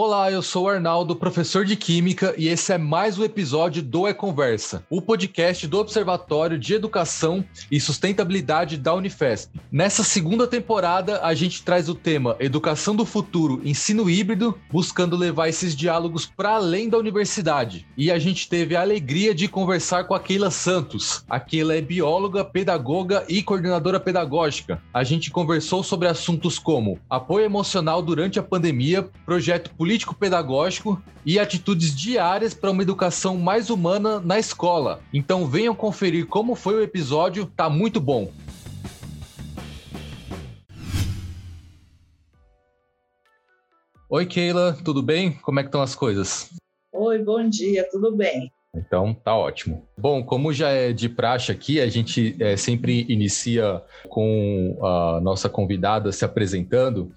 Olá, eu sou o Arnaldo, professor de Química, e esse é mais um episódio do É Conversa, o podcast do Observatório de Educação e Sustentabilidade da Unifesp. Nessa segunda temporada, a gente traz o tema Educação do Futuro, Ensino Híbrido, buscando levar esses diálogos para além da universidade. E a gente teve a alegria de conversar com a Keila Santos. A Keila é bióloga, pedagoga e coordenadora pedagógica. A gente conversou sobre assuntos como apoio emocional durante a pandemia, projeto político político-pedagógico e atitudes diárias para uma educação mais humana na escola. Então venham conferir como foi o episódio, tá muito bom. Oi, Keila, tudo bem? Como é que estão as coisas? Oi, bom dia, tudo bem. Então, tá ótimo. Bom, como já é de praxe aqui, a gente é, sempre inicia com a nossa convidada se apresentando.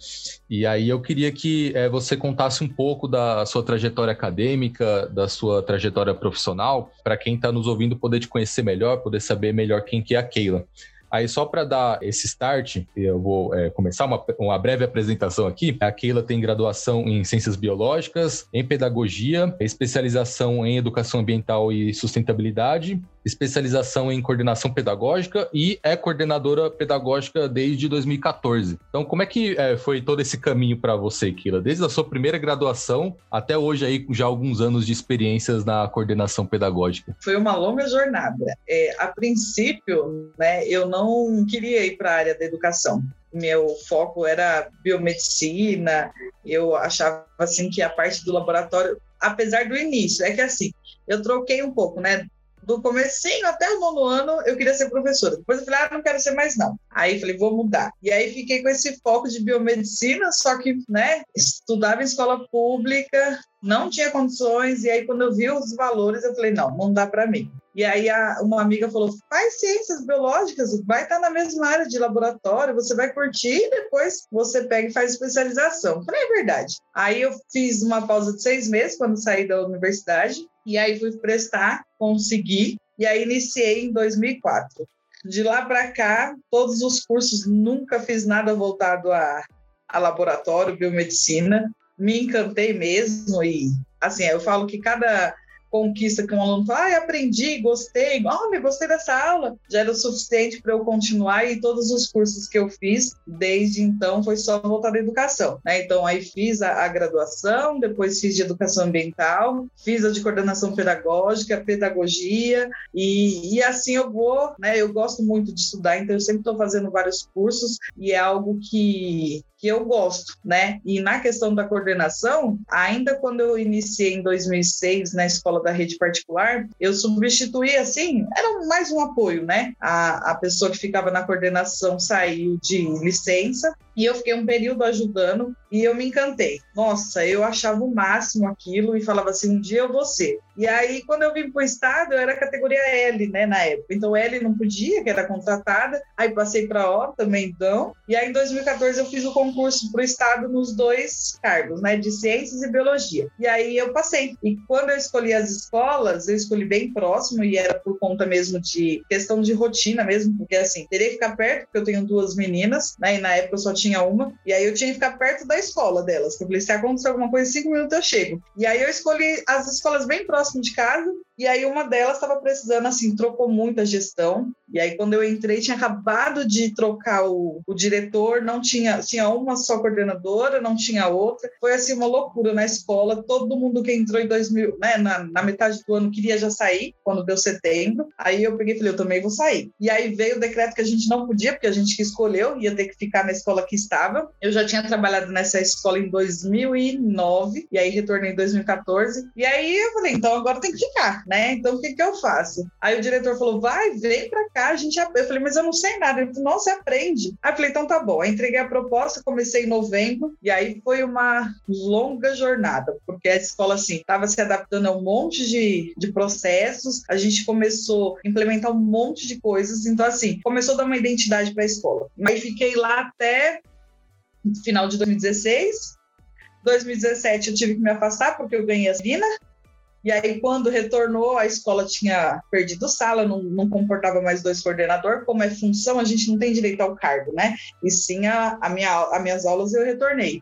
E aí eu queria que é, você contasse um pouco da sua trajetória acadêmica, da sua trajetória profissional, para quem está nos ouvindo poder te conhecer melhor, poder saber melhor quem que é a Keila. Aí, só para dar esse start, eu vou é, começar uma, uma breve apresentação aqui. A Keila tem graduação em Ciências Biológicas, em Pedagogia, especialização em Educação Ambiental e Sustentabilidade, especialização em coordenação pedagógica e é coordenadora pedagógica desde 2014. Então, como é que é, foi todo esse caminho para você, Kila? Desde a sua primeira graduação até hoje aí, já alguns anos de experiências na coordenação pedagógica. Foi uma longa jornada. É, a princípio, né, eu não queria ir para a área da educação meu foco era biomedicina, eu achava assim que a parte do laboratório, apesar do início, é que assim, eu troquei um pouco, né? Do comecinho até o nono ano, eu queria ser professora. Depois eu falei, ah, não quero ser mais não. Aí falei, vou mudar. E aí fiquei com esse foco de biomedicina, só que, né, estudava em escola pública, não tinha condições, e aí quando eu vi os valores, eu falei, não, não dá para mim. E aí a, uma amiga falou, faz ciências biológicas, vai estar na mesma área de laboratório, você vai curtir depois você pega e faz especialização. Eu falei, é verdade. Aí eu fiz uma pausa de seis meses quando saí da universidade, e aí fui prestar, consegui, e aí iniciei em 2004. De lá para cá, todos os cursos, nunca fiz nada voltado a, a laboratório, biomedicina, me encantei mesmo e assim, eu falo que cada conquista que um aluno fala, ah, aprendi, gostei, olha, gostei dessa aula, já era o suficiente para eu continuar e todos os cursos que eu fiz desde então foi só voltado à educação, né? Então aí fiz a, a graduação, depois fiz de educação ambiental, fiz a de coordenação pedagógica, pedagogia e, e assim eu vou, né? Eu gosto muito de estudar, então eu sempre estou fazendo vários cursos e é algo que que eu gosto, né? E na questão da coordenação, ainda quando eu iniciei em 2006 na escola da rede particular, eu substituí assim, era mais um apoio, né? A, a pessoa que ficava na coordenação saiu de licença e eu fiquei um período ajudando e eu me encantei. Nossa, eu achava o máximo aquilo e falava assim: um dia eu vou ser. E aí, quando eu vim para o Estado, eu era categoria L, né, na época. Então, L não podia, que era contratada. Aí, passei para O também, então. E aí, em 2014, eu fiz o concurso para o Estado nos dois cargos, né, de Ciências e Biologia. E aí, eu passei. E quando eu escolhi as escolas, eu escolhi bem próximo e era por conta mesmo de questão de rotina mesmo, porque assim, teria que ficar perto, porque eu tenho duas meninas, né, e na época eu só tinha uma. E aí, eu tinha que ficar perto da escola delas. Eu falei, se acontecer alguma coisa, em cinco minutos eu chego. E aí, eu escolhi as escolas bem próximas de casa, e aí uma delas estava precisando, assim, trocou muita gestão, e aí, quando eu entrei, tinha acabado de trocar o, o, diretor, não tinha, tinha uma só coordenadora, não tinha outra. Foi assim uma loucura na escola. Todo mundo que entrou em 2000, né, na, na metade do ano, queria já sair, quando deu setembro. Aí eu peguei e falei, eu também vou sair. E aí veio o decreto que a gente não podia, porque a gente que escolheu, ia ter que ficar na escola que estava. Eu já tinha trabalhado nessa escola em 2009, e aí retornei em 2014. E aí eu falei, então agora tem que ficar, né? Então o que, que eu faço? Aí o diretor falou, vai, vem pra cá a gente. Eu falei, mas eu não sei nada. Ele falou, não, você aprende. Aí eu falei, então tá bom. Aí entreguei a proposta, comecei em novembro, e aí foi uma longa jornada, porque a escola, assim, estava se adaptando a um monte de, de processos, a gente começou a implementar um monte de coisas, então, assim, começou a dar uma identidade para a escola. Aí fiquei lá até final de 2016. 2017 eu tive que me afastar porque eu ganhei a Vina, e aí, quando retornou, a escola tinha perdido sala, não, não comportava mais dois coordenadores. Como é função, a gente não tem direito ao cargo, né? E sim, a, a minha, as minhas aulas eu retornei.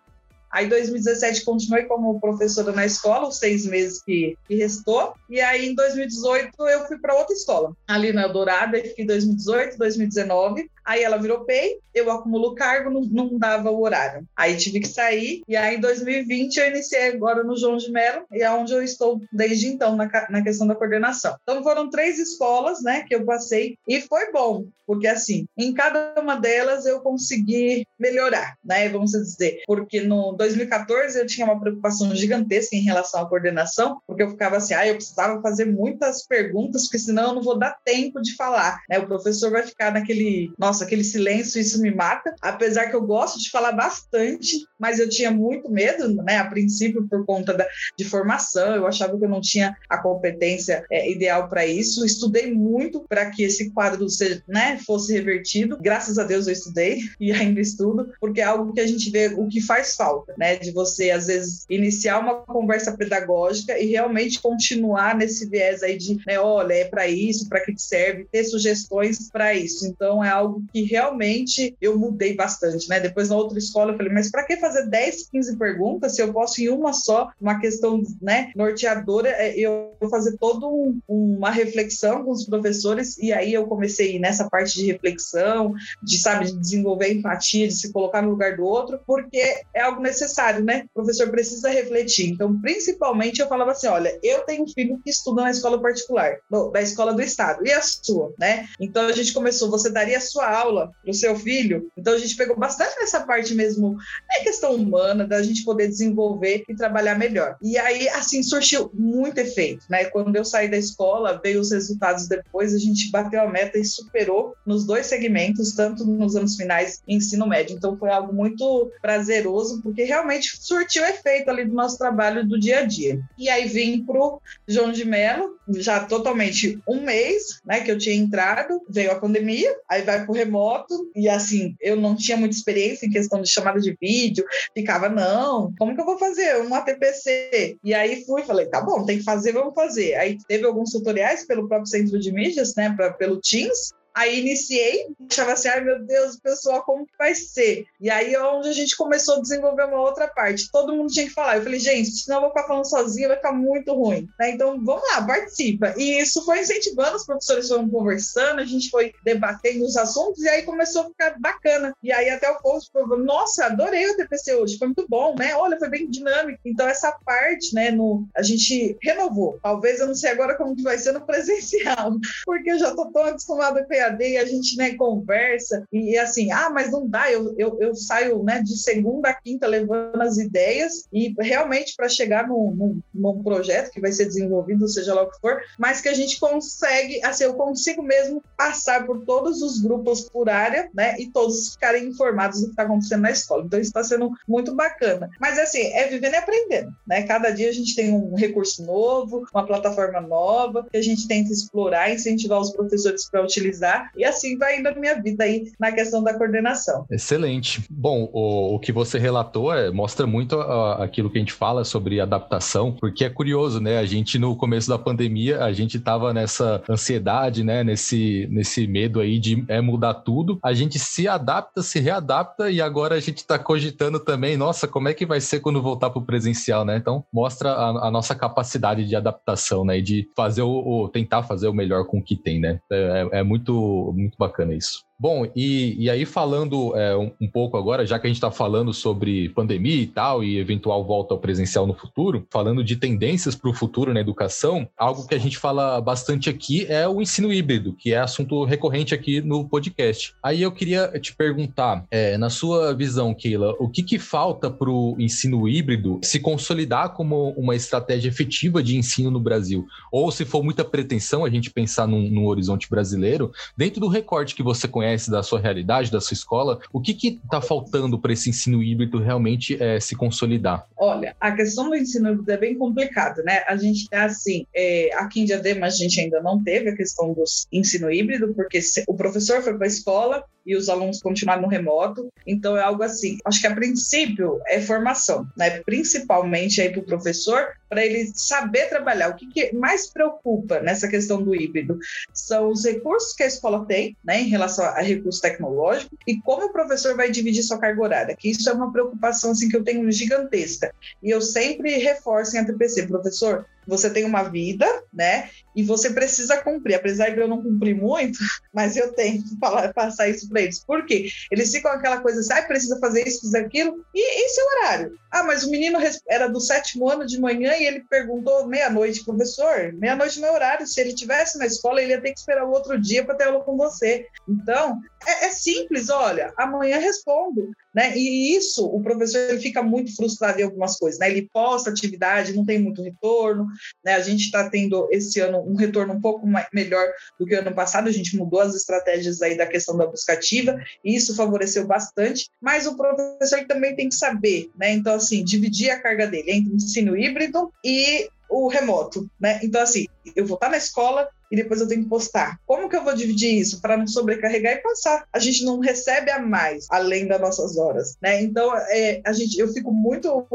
Aí, em 2017, continuei como professora na escola, os seis meses que, que restou. E aí, em 2018, eu fui para outra escola, ali na Eldorado, aí fiquei 2018, 2019. Aí ela virou PEI, eu acumulo cargo, não, não, dava o horário. Aí tive que sair, e aí em 2020 eu iniciei agora no João de Mello, e é onde eu estou desde então na, na questão da coordenação. Então foram três escolas, né, que eu passei, e foi bom, porque assim, em cada uma delas eu consegui melhorar, né, vamos dizer, porque no 2014 eu tinha uma preocupação gigantesca em relação à coordenação, porque eu ficava assim, ah, eu precisava fazer muitas perguntas, porque senão eu não vou dar tempo de falar, né, o professor vai ficar naquele, nossa, aquele silêncio, isso me mata, apesar que eu gosto de falar bastante, mas eu tinha muito medo, né, a princípio por conta da, de formação, eu achava que eu não tinha a competência é, ideal para isso, estudei muito para que esse quadro seja, né, fosse revertido, graças a Deus eu estudei e ainda estudo, porque é algo que a gente vê o que faz falta, né, de você às vezes iniciar uma conversa pedagógica e realmente continuar nesse viés aí de, né, olha, é para isso, para que serve, ter sugestões para isso. Então é algo que realmente eu mudei bastante, né? Depois na outra escola eu falei, mas para que fazer 10, 15 perguntas se eu posso em uma só, uma questão, né, norteadora, é, eu fazer toda um, uma reflexão com os professores e aí eu comecei nessa parte de reflexão, de sabe, de desenvolver empatia, de se colocar no lugar do outro, porque é algo necessário, né? O professor precisa refletir. Então, principalmente eu falava assim, olha, eu tenho um filho que estuda na escola particular, da escola do estado, e a sua, né? Então a gente começou, você daria a sua aula para o seu filho. Então a gente pegou bastante nessa parte mesmo, é questão humana, da gente poder desenvolver e trabalhar melhor. E aí, assim, surgiu muito efeito, né? Quando eu saí da escola, veio os resultados depois, a gente bateu a meta e superou nos dois segmentos, tanto nos anos finais e ensino médio. Então foi algo muito prazeroso, porque realmente surtiu efeito ali do nosso trabalho do dia a dia. E aí vim pro João de Mello, já totalmente um mês, né, que eu tinha entrado, veio a pandemia, aí vai pro remoto, e assim, eu não tinha muita experiência em questão de chamada de vídeo, ficava, não, como que eu vou fazer um ATPC? E aí fui, falei, tá bom, tem que fazer, vamos fazer. Aí teve alguns tutoriais pelo próprio centro de mídias, né, pra, pelo Teams, Aí iniciei, achava assim, ai meu Deus, pessoal, como que vai ser? E aí é onde a gente começou a desenvolver uma outra parte. Todo mundo tinha que falar. Eu falei, gente, senão eu vou ficar falando sozinha, vai ficar muito ruim. Né? Então, vamos lá, participa. E isso foi incentivando, os professores foram conversando, a gente foi debatendo os assuntos, e aí começou a ficar bacana. E aí até o post falou, nossa, adorei o TPC hoje, foi muito bom, né? Olha, foi bem dinâmico. Então, essa parte, né, no, a gente renovou. Talvez eu não sei agora como que vai ser no presencial, porque eu já tô tão acostumada com E a gente né, conversa e, assim, ah, mas não dá, eu, eu, eu saio né, de segunda a quinta levando as ideias e realmente para chegar num, num, num, projeto que vai ser desenvolvido, seja lá o que for, mas que a gente consegue, assim, eu consigo mesmo passar por todos os grupos por área, né, e todos ficarem informados do que está acontecendo na escola. Então, isso está sendo muito bacana. Mas, assim, é vivendo e aprendendo, né? Cada dia a gente tem um recurso novo, uma plataforma nova, que a gente tenta explorar, incentivar os professores para utilizar e assim vai indo a minha vida aí na questão da coordenação. Excelente. Bom, o, o que você relatou é, mostra muito a, aquilo que a gente fala sobre adaptação, porque é curioso, né? A gente no começo da pandemia, a gente tava nessa ansiedade, né? Nesse, nesse medo aí de é, mudar tudo. A gente se adapta, se readapta e agora a gente tá cogitando também, nossa, como é que vai ser quando voltar pro presencial, né? Então, mostra a, a nossa capacidade de adaptação, né? E de fazer o, o, tentar fazer o melhor com o que tem, né? É, é muito muito, bacana isso. Bom, e, e aí falando é, um, um, pouco agora, já que a gente está falando sobre pandemia e tal, e eventual volta ao presencial no futuro, falando de tendências para o futuro na educação, algo que a gente fala bastante aqui é o ensino híbrido, que é assunto recorrente aqui no podcast. Aí eu queria te perguntar, é, na sua visão, Keila, o que, que falta para o ensino híbrido se consolidar como uma estratégia efetiva de ensino no Brasil? Ou se for muita pretensão a gente pensar num, num horizonte brasileiro, dentro do recorte que você conhece, conhece da sua realidade, da sua escola, o que está faltando para esse ensino híbrido realmente é, se consolidar? Olha, a questão do ensino híbrido é bem complicada, né? A gente está assim, é, aqui em Diadema a gente ainda não teve a questão do ensino híbrido, porque o professor foi para a escola, e os alunos continuaram no remoto. Então é algo assim. Acho que a princípio é formação, né? Principalmente aí para o professor, para ele saber trabalhar. O que, que, mais preocupa nessa questão do híbrido são os recursos que a escola tem, né, em relação a recurso tecnológico e como o professor vai dividir sua carga horária, que isso é uma preocupação assim, que eu tenho gigantesca. E eu sempre reforço em a TPC, professor, você tem uma vida, né? E você precisa cumprir, apesar de eu não cumprir muito, mas eu tenho que falar, passar isso para eles. Por quê? Eles ficam aquela coisa assim, ah, precisa fazer isso, fazer aquilo, e esse é o horário. Ah, mas o menino era do sétimo ano de manhã e ele perguntou meia-noite, professor, meia-noite não é horário, se ele tivesse na escola, ele ia ter que esperar o outro dia para ter aula com você. Então, é, é simples, olha, amanhã respondo. Né? E isso, o professor ele fica muito frustrado em algumas coisas, né? Ele posta atividade, não tem muito retorno, né? A gente está tendo esse ano um retorno um pouco mais, melhor do que o ano passado, a gente mudou as estratégias aí da questão da buscativa, e isso favoreceu bastante, mas o professor também tem que saber, né? Então, assim, dividir a carga dele entre ensino híbrido e o remoto, né? Então, assim, eu vou estar na escola, e depois eu tenho que postar. Como que eu vou dividir isso para não sobrecarregar e passar? A gente não recebe a mais além das nossas horas, né? Então, é, a gente, eu fico muito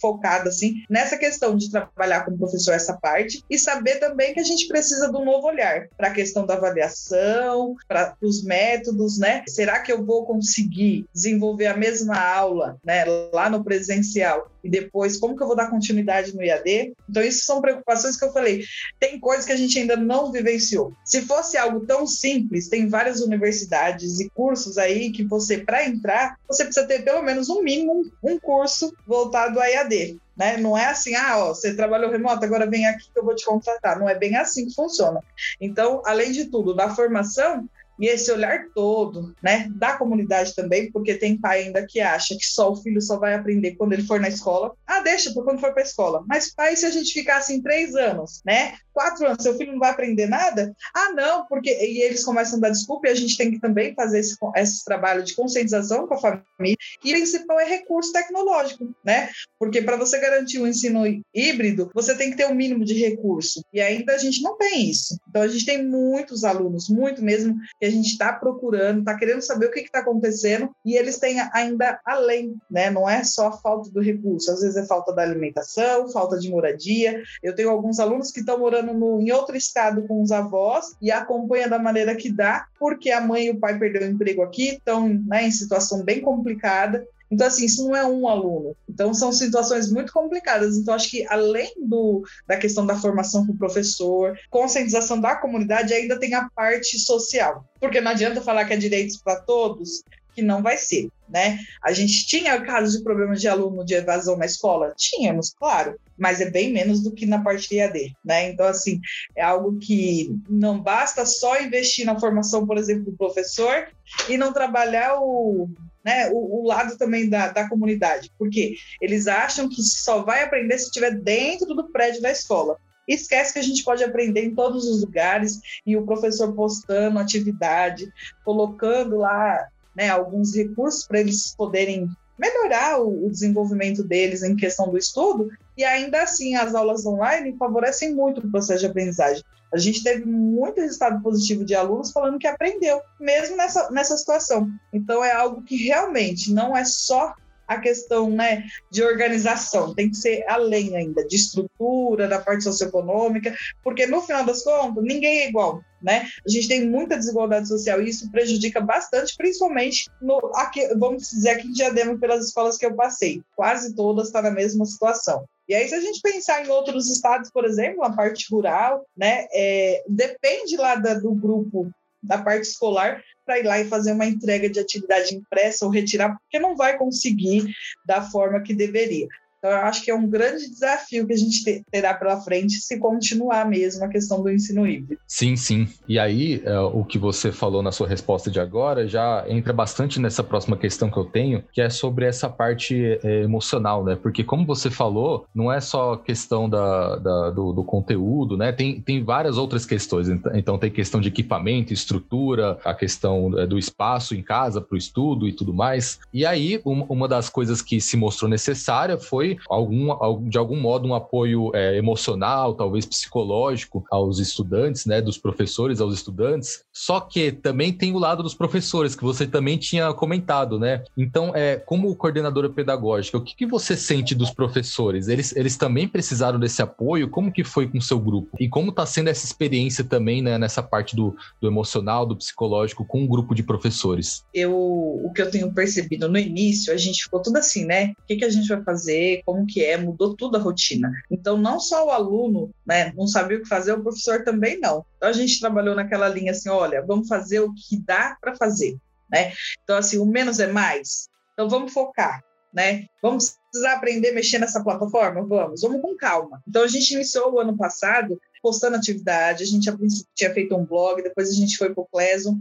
focada assim nessa questão de trabalhar com o professor essa parte e saber também que a gente precisa de um novo olhar para a questão da avaliação, para os métodos, né? Será que eu vou conseguir desenvolver a mesma aula, né, lá no presencial e depois como que eu vou dar continuidade no IAD? Então isso são preocupações que eu falei. Tem coisas que a gente ainda não vivenciou. Se fosse algo tão simples, tem várias universidades e cursos aí que você para entrar, você precisa ter pelo menos um mínimo um curso voltado a IAD né? Não é assim, ah, ó, você trabalhou remoto, agora vem aqui que eu vou te contratar. Não é bem assim que funciona. Então, além de tudo, da formação, e esse olhar todo, né, da comunidade também, porque tem pai ainda que acha que só o filho só vai aprender quando ele for na escola. Ah, deixa por quando for para a escola. Mas pai, se a gente ficar assim três anos, né, quatro anos, seu filho não vai aprender nada? Ah, não, porque e eles começam a dar desculpa e a gente tem que também fazer esse, esse trabalho de conscientização com a família. E o principal é recurso tecnológico, né? Porque para você garantir um ensino híbrido, você tem que ter um mínimo de recurso. E ainda a gente não tem isso. Então a gente tem muitos alunos, muito mesmo que a gente está procurando, está querendo saber o que está acontecendo, e eles têm ainda além, né? Não é só a falta do recurso, às vezes é falta da alimentação, falta de moradia. Eu tenho alguns alunos que estão morando no, em outro estado com os avós e acompanha da maneira que dá, porque a mãe e o pai perderam o emprego aqui, estão né, em situação bem complicada. Então, assim, isso não é um aluno. Então, são situações muito complicadas. Então, acho que além do, da questão da formação com o professor, conscientização da comunidade, ainda tem a parte social. Porque não adianta falar que é direitos para todos, que não vai ser, né? A gente tinha casos de problemas de aluno de evasão na escola? Tínhamos, claro, mas é bem menos do que na parte de EAD, né? Então, assim, é algo que não basta só investir na formação, por exemplo, do professor e não trabalhar o né, o, o, lado também da, da comunidade, porque eles acham que só vai aprender se estiver dentro do prédio da escola. Esquece que a gente pode aprender em todos os lugares e o professor postando atividade, colocando lá né, alguns recursos para eles poderem melhorar o, o, desenvolvimento deles em questão do estudo, e ainda assim as aulas online favorecem muito o processo de aprendizagem. A gente teve muito resultado positivo de alunos falando que aprendeu, mesmo nessa, nessa situação. Então, é algo que realmente não é só a questão né, de organização, tem que ser além ainda, de estrutura, da parte socioeconômica, porque no final das contas, ninguém é igual. Né? A gente tem muita desigualdade social e isso prejudica bastante, principalmente no, aqui, vamos dizer aqui em Diadema, pelas escolas que eu passei. Quase todas estão tá na mesma situação. E aí, se a gente pensar em outros estados, por exemplo, a parte rural, né, é, depende lá da, do grupo da parte escolar para ir lá e fazer uma entrega de atividade impressa ou retirar, porque não vai conseguir da forma que deveria. Então, eu acho que é um grande desafio que a gente terá pela frente se continuar mesmo a questão do ensino híbrido. Sim, sim. E aí, é, o que você falou na sua resposta de agora já entra bastante nessa próxima questão que eu tenho, que é sobre essa parte é, emocional, né? Porque, como você falou, não é só questão da, da do, do, conteúdo, né? Tem, tem várias outras questões. Então, tem questão de equipamento, estrutura, a questão é, do espaço em casa para o estudo e tudo mais. E aí, uma das coisas que se mostrou necessária foi algum, de algum modo um apoio é, emocional, talvez psicológico aos estudantes, né, dos professores aos estudantes. Só que também tem o lado dos professores que você também tinha comentado, né? Então, é, como coordenadora pedagógica, o que, que você sente dos professores? Eles, eles também precisaram desse apoio? Como que foi com o seu grupo? E como está sendo essa experiência também, né, nessa parte do, do emocional, do psicológico, com um grupo de professores? Eu, o que eu tenho percebido no início, a gente ficou tudo assim, né? O que, que a gente vai fazer? Como que é? Mudou tudo a rotina. Então, não só o aluno, né, não sabia o que fazer, o professor também não. Então, a gente trabalhou naquela linha assim, olha, vamos fazer o que dá para fazer, né? Então, assim, o menos é mais. Então, vamos focar, né? Vamos precisar aprender a mexer nessa plataforma? Vamos, vamos com calma. Então, a gente iniciou o ano passado postando atividade. A gente, tinha feito um blog, depois a gente foi para o Cleson,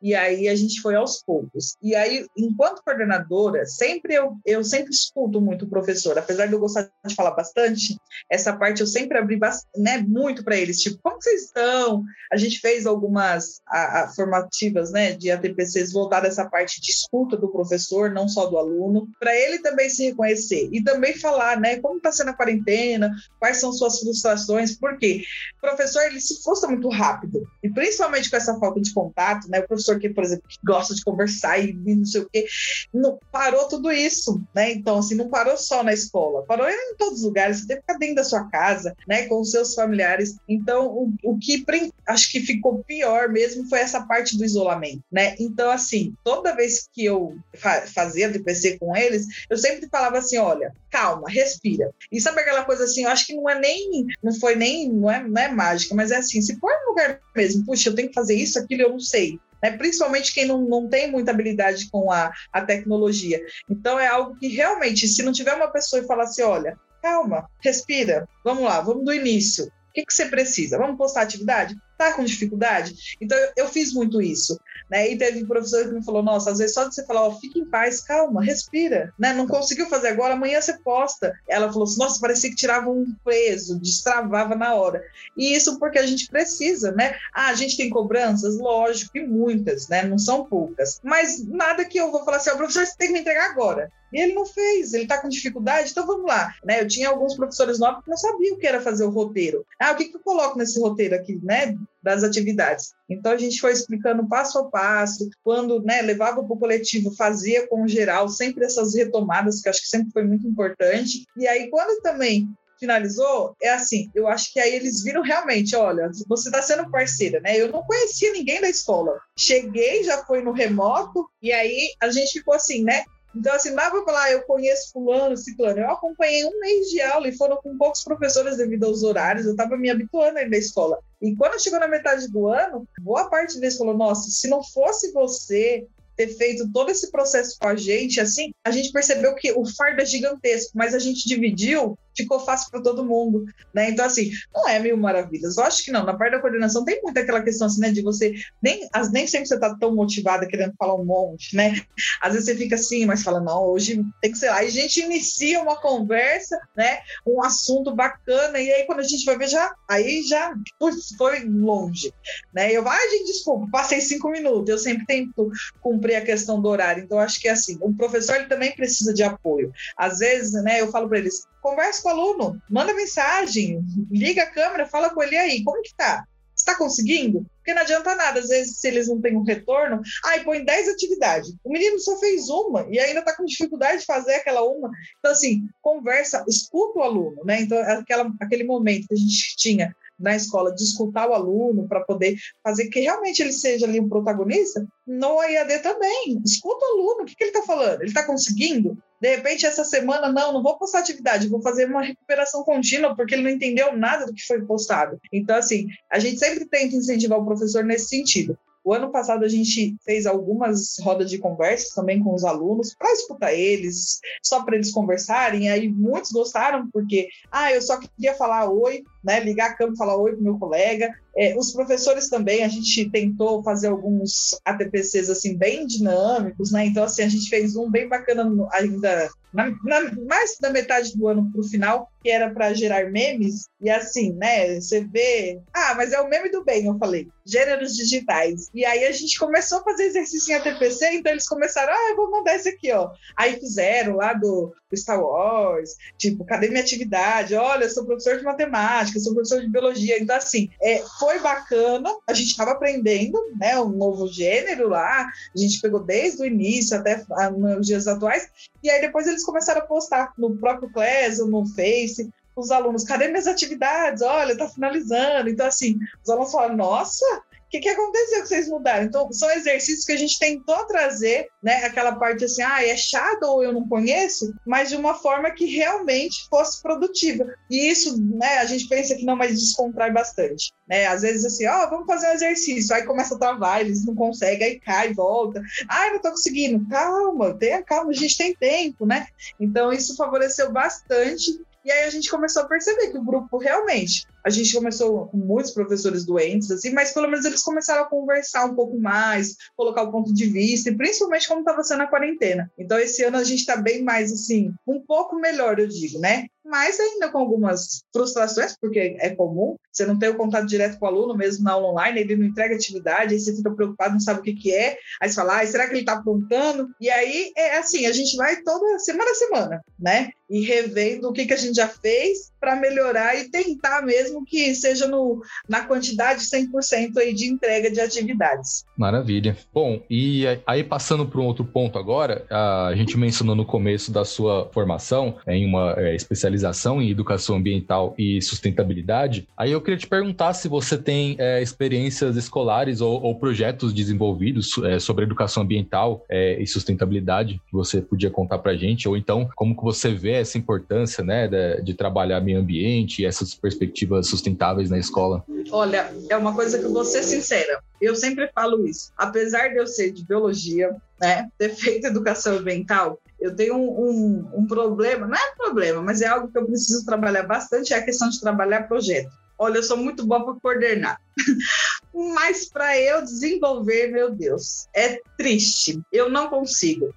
e aí a gente foi aos poucos. E aí, enquanto coordenadora, sempre eu, eu sempre escuto muito o professor, apesar de eu gostar de falar bastante, essa parte eu sempre abri né, muito para eles, tipo, como vocês estão? A gente fez algumas a, a, formativas né, de ATPCs voltadas a essa parte de escuta do professor, não só do aluno, para ele também se reconhecer e também falar, né, como está sendo a quarentena, quais são suas frustrações, porque o professor ele se frustra muito rápido, e principalmente com essa falta de contato, né? O professor que, por exemplo, que gosta de conversar e não sei o quê, não, parou tudo isso, né? Então, assim, não parou só na escola, parou em todos os lugares, você teve que ficar dentro da sua casa, né? Com os seus familiares. Então, o, o que acho que ficou pior mesmo foi essa parte do isolamento, né? Então, assim, toda vez que eu fa fazia DPC com eles, eu sempre falava assim, olha, calma, respira. E sabe aquela coisa assim, eu acho que não é nem, não foi nem, não é não é mágica, mas é assim, se for no lugar mesmo, puxa, eu tenho que fazer isso, aquilo, eu não sei. Né? Principalmente quem não, não tem muita habilidade com a, a tecnologia. Então é algo que realmente, se não tiver uma pessoa e falar assim, olha, calma, respira, vamos lá, vamos do início. O que, que você precisa? Vamos postar atividade? Tá com dificuldade? Então, eu, eu fiz muito isso. Né? E teve um professor que me falou: nossa, às vezes só de você falar, ó, fique em paz, calma, respira, né? Não conseguiu fazer agora, amanhã você posta. Ela falou assim: nossa, parecia que tirava um peso, destravava na hora. E isso porque a gente precisa, né? Ah, a gente tem cobranças, lógico, e muitas, né? Não são poucas. Mas nada que eu vou falar assim: ó, professor, você tem que me entregar agora. E ele não fez, ele está com dificuldade, então vamos lá. Né? Eu tinha alguns professores novos que não sabiam o que era fazer o roteiro. Ah, o que, que eu coloco nesse roteiro aqui, né? Das atividades. Então a gente foi explicando passo a passo, quando né, levava para o coletivo, fazia com o geral, sempre essas retomadas, que acho que sempre foi muito importante. E aí, quando também finalizou, é assim, eu acho que aí eles viram realmente, olha, você está sendo parceira, né? Eu não conhecia ninguém da escola. Cheguei, já foi no remoto, e aí a gente ficou assim, né? Então, assim, dava para falar, eu conheço fulano, ciclano. Eu acompanhei um mês de aula e foram com poucos professores devido aos horários. Eu estava me habituando aí na escola. E quando chegou na metade do ano, boa parte deles falou, nossa, se não fosse você ter feito todo esse processo com a gente, assim, a gente percebeu que o fardo é gigantesco, mas a gente dividiu ficou fácil para todo mundo, né? Então, assim, não é mil maravilhas. Eu acho que não. Na parte da coordenação tem muita aquela questão, assim, né? De você, nem, as, nem sempre você tá tão motivada querendo falar um monte, né? Às vezes você fica assim, mas fala, não, hoje tem que ser lá. Aí a gente inicia uma conversa, né? Um assunto bacana, e aí quando a gente vai ver, já, aí já putz, foi longe, né? Eu, ai, gente, desculpa, passei cinco minutos. Eu sempre tento cumprir a questão do horário. Então, acho que é assim, o professor ele também precisa de apoio. Às vezes, né, eu falo para eles, conversa com o aluno, manda mensagem, liga a câmera, fala com ele aí, como que tá? Está conseguindo? Porque não adianta nada, às vezes, se eles não têm um retorno, aí põe 10 atividades. O menino só fez uma e ainda está com dificuldade de fazer aquela uma. Então, assim, conversa, escuta o aluno, né? Então, aquela, aquele momento que a gente tinha na escola de escutar o aluno para poder fazer que realmente ele seja ali um protagonista, no EAD também. Escuta o aluno, o que, que ele está falando? Ele está conseguindo? De repente, essa semana, não, não vou postar atividade, vou fazer uma recuperação contínua, porque ele não entendeu nada do que foi postado. Então, assim, a gente sempre tenta incentivar o professor nesse sentido. O ano passado a gente fez algumas rodas de conversa também com os alunos para escutar eles, só para eles conversarem. Aí muitos gostaram porque, ah, eu só queria falar oi, né? Ligar a câmera e falar oi pro meu colega. É, os professores também, a gente tentou fazer alguns ATPCs assim bem dinâmicos, né? Então assim a gente fez um bem bacana ainda na, na, mais da metade do ano para o final, que era para gerar memes, e assim, né? Você vê, ah, mas é o meme do bem, eu falei, gêneros digitais. E aí a gente começou a fazer exercício em ATPC, então eles começaram, ah, eu vou mandar esse aqui, ó. Aí fizeram lá do, do Star Wars, tipo, cadê minha atividade? Olha, eu sou professor de matemática, sou professor de biologia. Então, assim, é, foi bacana, a gente estava aprendendo, né, um novo gênero lá, a gente pegou desde o início até nos dias atuais, e aí depois eles começaram a postar no próprio Classroom, no Face, os alunos, cadê minhas atividades? Olha, tá finalizando. Então, assim, os alunos falam, nossa, que, que aconteceu que vocês mudaram? Então, são exercícios que a gente tentou trazer, né? Aquela parte assim, ah, é chato ou eu não conheço, mas de uma forma que realmente fosse produtiva. E isso, né, a gente pensa que não, mas descontrai bastante. Né? Às vezes assim, ó, oh, vamos fazer um exercício, aí começa a travar, eles não conseguem, aí cai, volta. Ah, não tô conseguindo. Calma, tenha calma, a gente tem tempo, né? Então, isso favoreceu bastante e aí a gente começou a perceber que o grupo realmente a gente começou com muitos professores doentes, assim, mas pelo menos eles começaram a conversar um pouco mais, colocar o ponto de vista, e principalmente como estava sendo a quarentena. Então, esse ano a gente está bem mais, assim, um pouco melhor, eu digo, né? Mas ainda com algumas frustrações, porque é comum, você não tem o contato direto com o aluno, mesmo na aula online, ele não entrega atividade, aí você fica preocupado, não sabe o que, que é, aí você fala, ah, será que ele está aprontando? E aí, é assim, a gente vai toda semana a semana, né? E revendo o que, que a gente já fez para melhorar e tentar mesmo que seja no, na quantidade 100% aí de entrega de atividades. Maravilha. Bom, e aí passando para um outro ponto agora, a gente mencionou no começo da sua formação em uma é, especialização em educação ambiental e sustentabilidade. Aí eu queria te perguntar se você tem é, experiências escolares ou, ou projetos desenvolvidos é, sobre educação ambiental é, e sustentabilidade que você podia contar para gente, ou então como que você vê essa importância né, de, de trabalhar meio ambiente e essas perspectivas sustentáveis na escola? Olha, é uma coisa que eu vou ser sincera. Eu sempre falo isso. Apesar de eu ser de biologia, né, ter feito educação ambiental, eu tenho um, um, um problema, não é problema, mas é algo que eu preciso trabalhar bastante, é a questão de trabalhar projeto. Olha, eu sou muito boa para coordenar. Mas para eu desenvolver, meu Deus, é triste. Eu não consigo.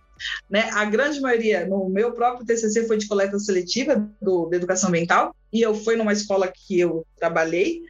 Né? A grande maioria, no meu próprio TCC, foi de coleta seletiva do, de educação ambiental, e eu fui numa escola que eu trabalhei,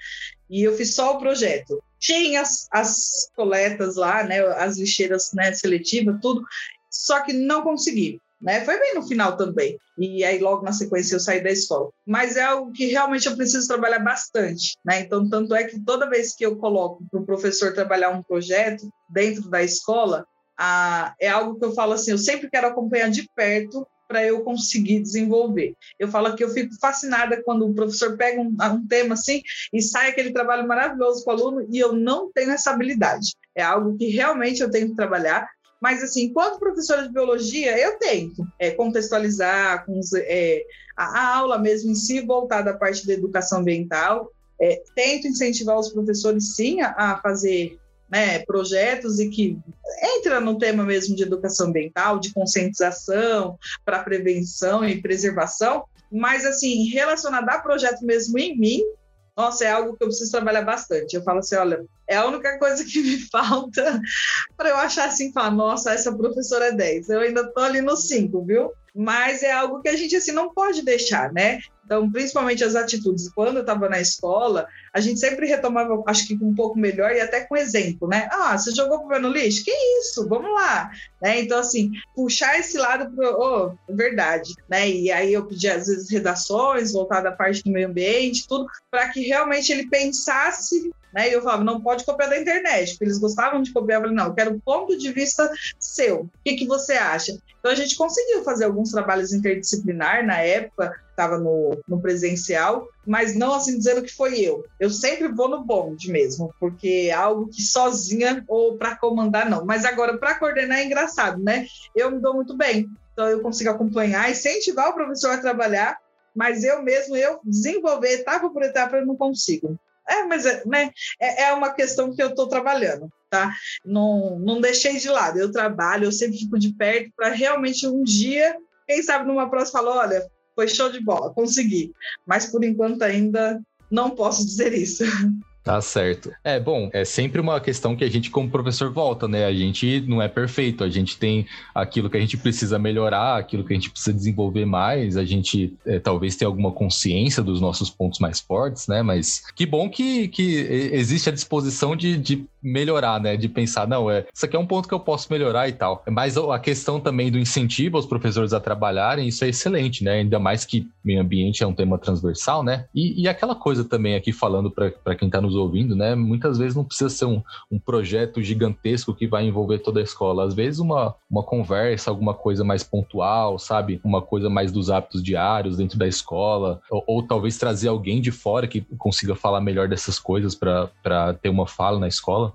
e eu fiz só o projeto. Tinha as, as coletas lá, né, as lixeiras né, seletivas, tudo, só que não consegui. Né? Foi bem no final também. E aí, logo na sequência, eu saí da escola. Mas é algo que realmente eu preciso trabalhar bastante. Né? Então, tanto é que toda vez que eu coloco para o professor trabalhar um projeto dentro da escola, ah, é algo que eu falo assim, eu sempre quero acompanhar de perto para eu conseguir desenvolver. Eu falo que eu fico fascinada quando o professor pega um, um, tema assim e sai aquele trabalho maravilhoso com o aluno e eu não tenho essa habilidade. É algo que realmente eu tenho que trabalhar. Mas, assim, enquanto professora de biologia, eu tento é, contextualizar com, é, a, a, aula mesmo em si voltada à parte da educação ambiental. É, tento incentivar os professores, sim, a, a fazer né, projetos e que entra no tema mesmo de educação ambiental, de conscientização para prevenção e preservação, mas assim, relacionado a projeto mesmo em mim, nossa, é algo que eu preciso trabalhar bastante. Eu falo assim, olha, é a única coisa que me falta para eu achar assim, falar, nossa, essa professora é 10. Eu ainda tô ali no 5, viu? Mas é algo que a gente assim não pode deixar, né? Então, principalmente as atitudes. Quando eu estava na escola, a gente sempre retomava, acho que um pouco melhor e até com exemplo, né? Ah, você jogou pé no lixo? Que isso? Vamos lá. Né? Então, assim, puxar esse lado para oh, verdade, né? E aí eu pedi, às vezes, redações voltadas à parte do meio ambiente, tudo, para que realmente ele pensasse né? E eu falava, não pode copiar da internet, porque eles gostavam de copiar. Eu falei, não, eu quero o ponto de vista seu. O que, que você acha? Então a gente conseguiu fazer alguns trabalhos interdisciplinar na época, estava no, no presencial, mas não assim dizendo que foi eu. Eu sempre vou no bonde mesmo, porque é algo que sozinha ou para comandar não. Mas agora para coordenar é engraçado, né? Eu me dou muito bem. Então eu consigo acompanhar, incentivar o professor a trabalhar, mas eu mesmo eu desenvolver etapa por etapa eu não consigo. É, mas é, né, é, é uma questão que eu estou trabalhando, tá? Não, não deixei de lado. Eu trabalho, eu sempre fico de perto para realmente um dia, quem sabe numa próxima, falar, olha, foi show de bola, consegui. Mas por enquanto ainda não posso dizer isso. Tá certo. É, bom, é sempre uma questão que a gente, como professor, volta, né? A gente não é perfeito, a gente tem aquilo que a gente precisa melhorar, aquilo que a gente precisa desenvolver mais, a gente é, talvez tenha alguma consciência dos nossos pontos mais fortes, né? Mas que bom que, que existe a disposição de, de melhorar, né? De pensar, não, é, isso aqui é um ponto que eu posso melhorar e tal. Mas a questão também do incentivo aos professores a trabalharem, isso é excelente, né? Ainda mais que meio ambiente é um tema transversal, né? E, e aquela coisa também aqui falando para quem está nos ouvindo, né? Muitas vezes não precisa ser um, um projeto gigantesco que vai envolver toda a escola. Às vezes uma, uma conversa, alguma coisa mais pontual, sabe? Uma coisa mais dos hábitos diários dentro da escola, ou, ou talvez trazer alguém de fora que consiga falar melhor dessas coisas para ter uma fala na escola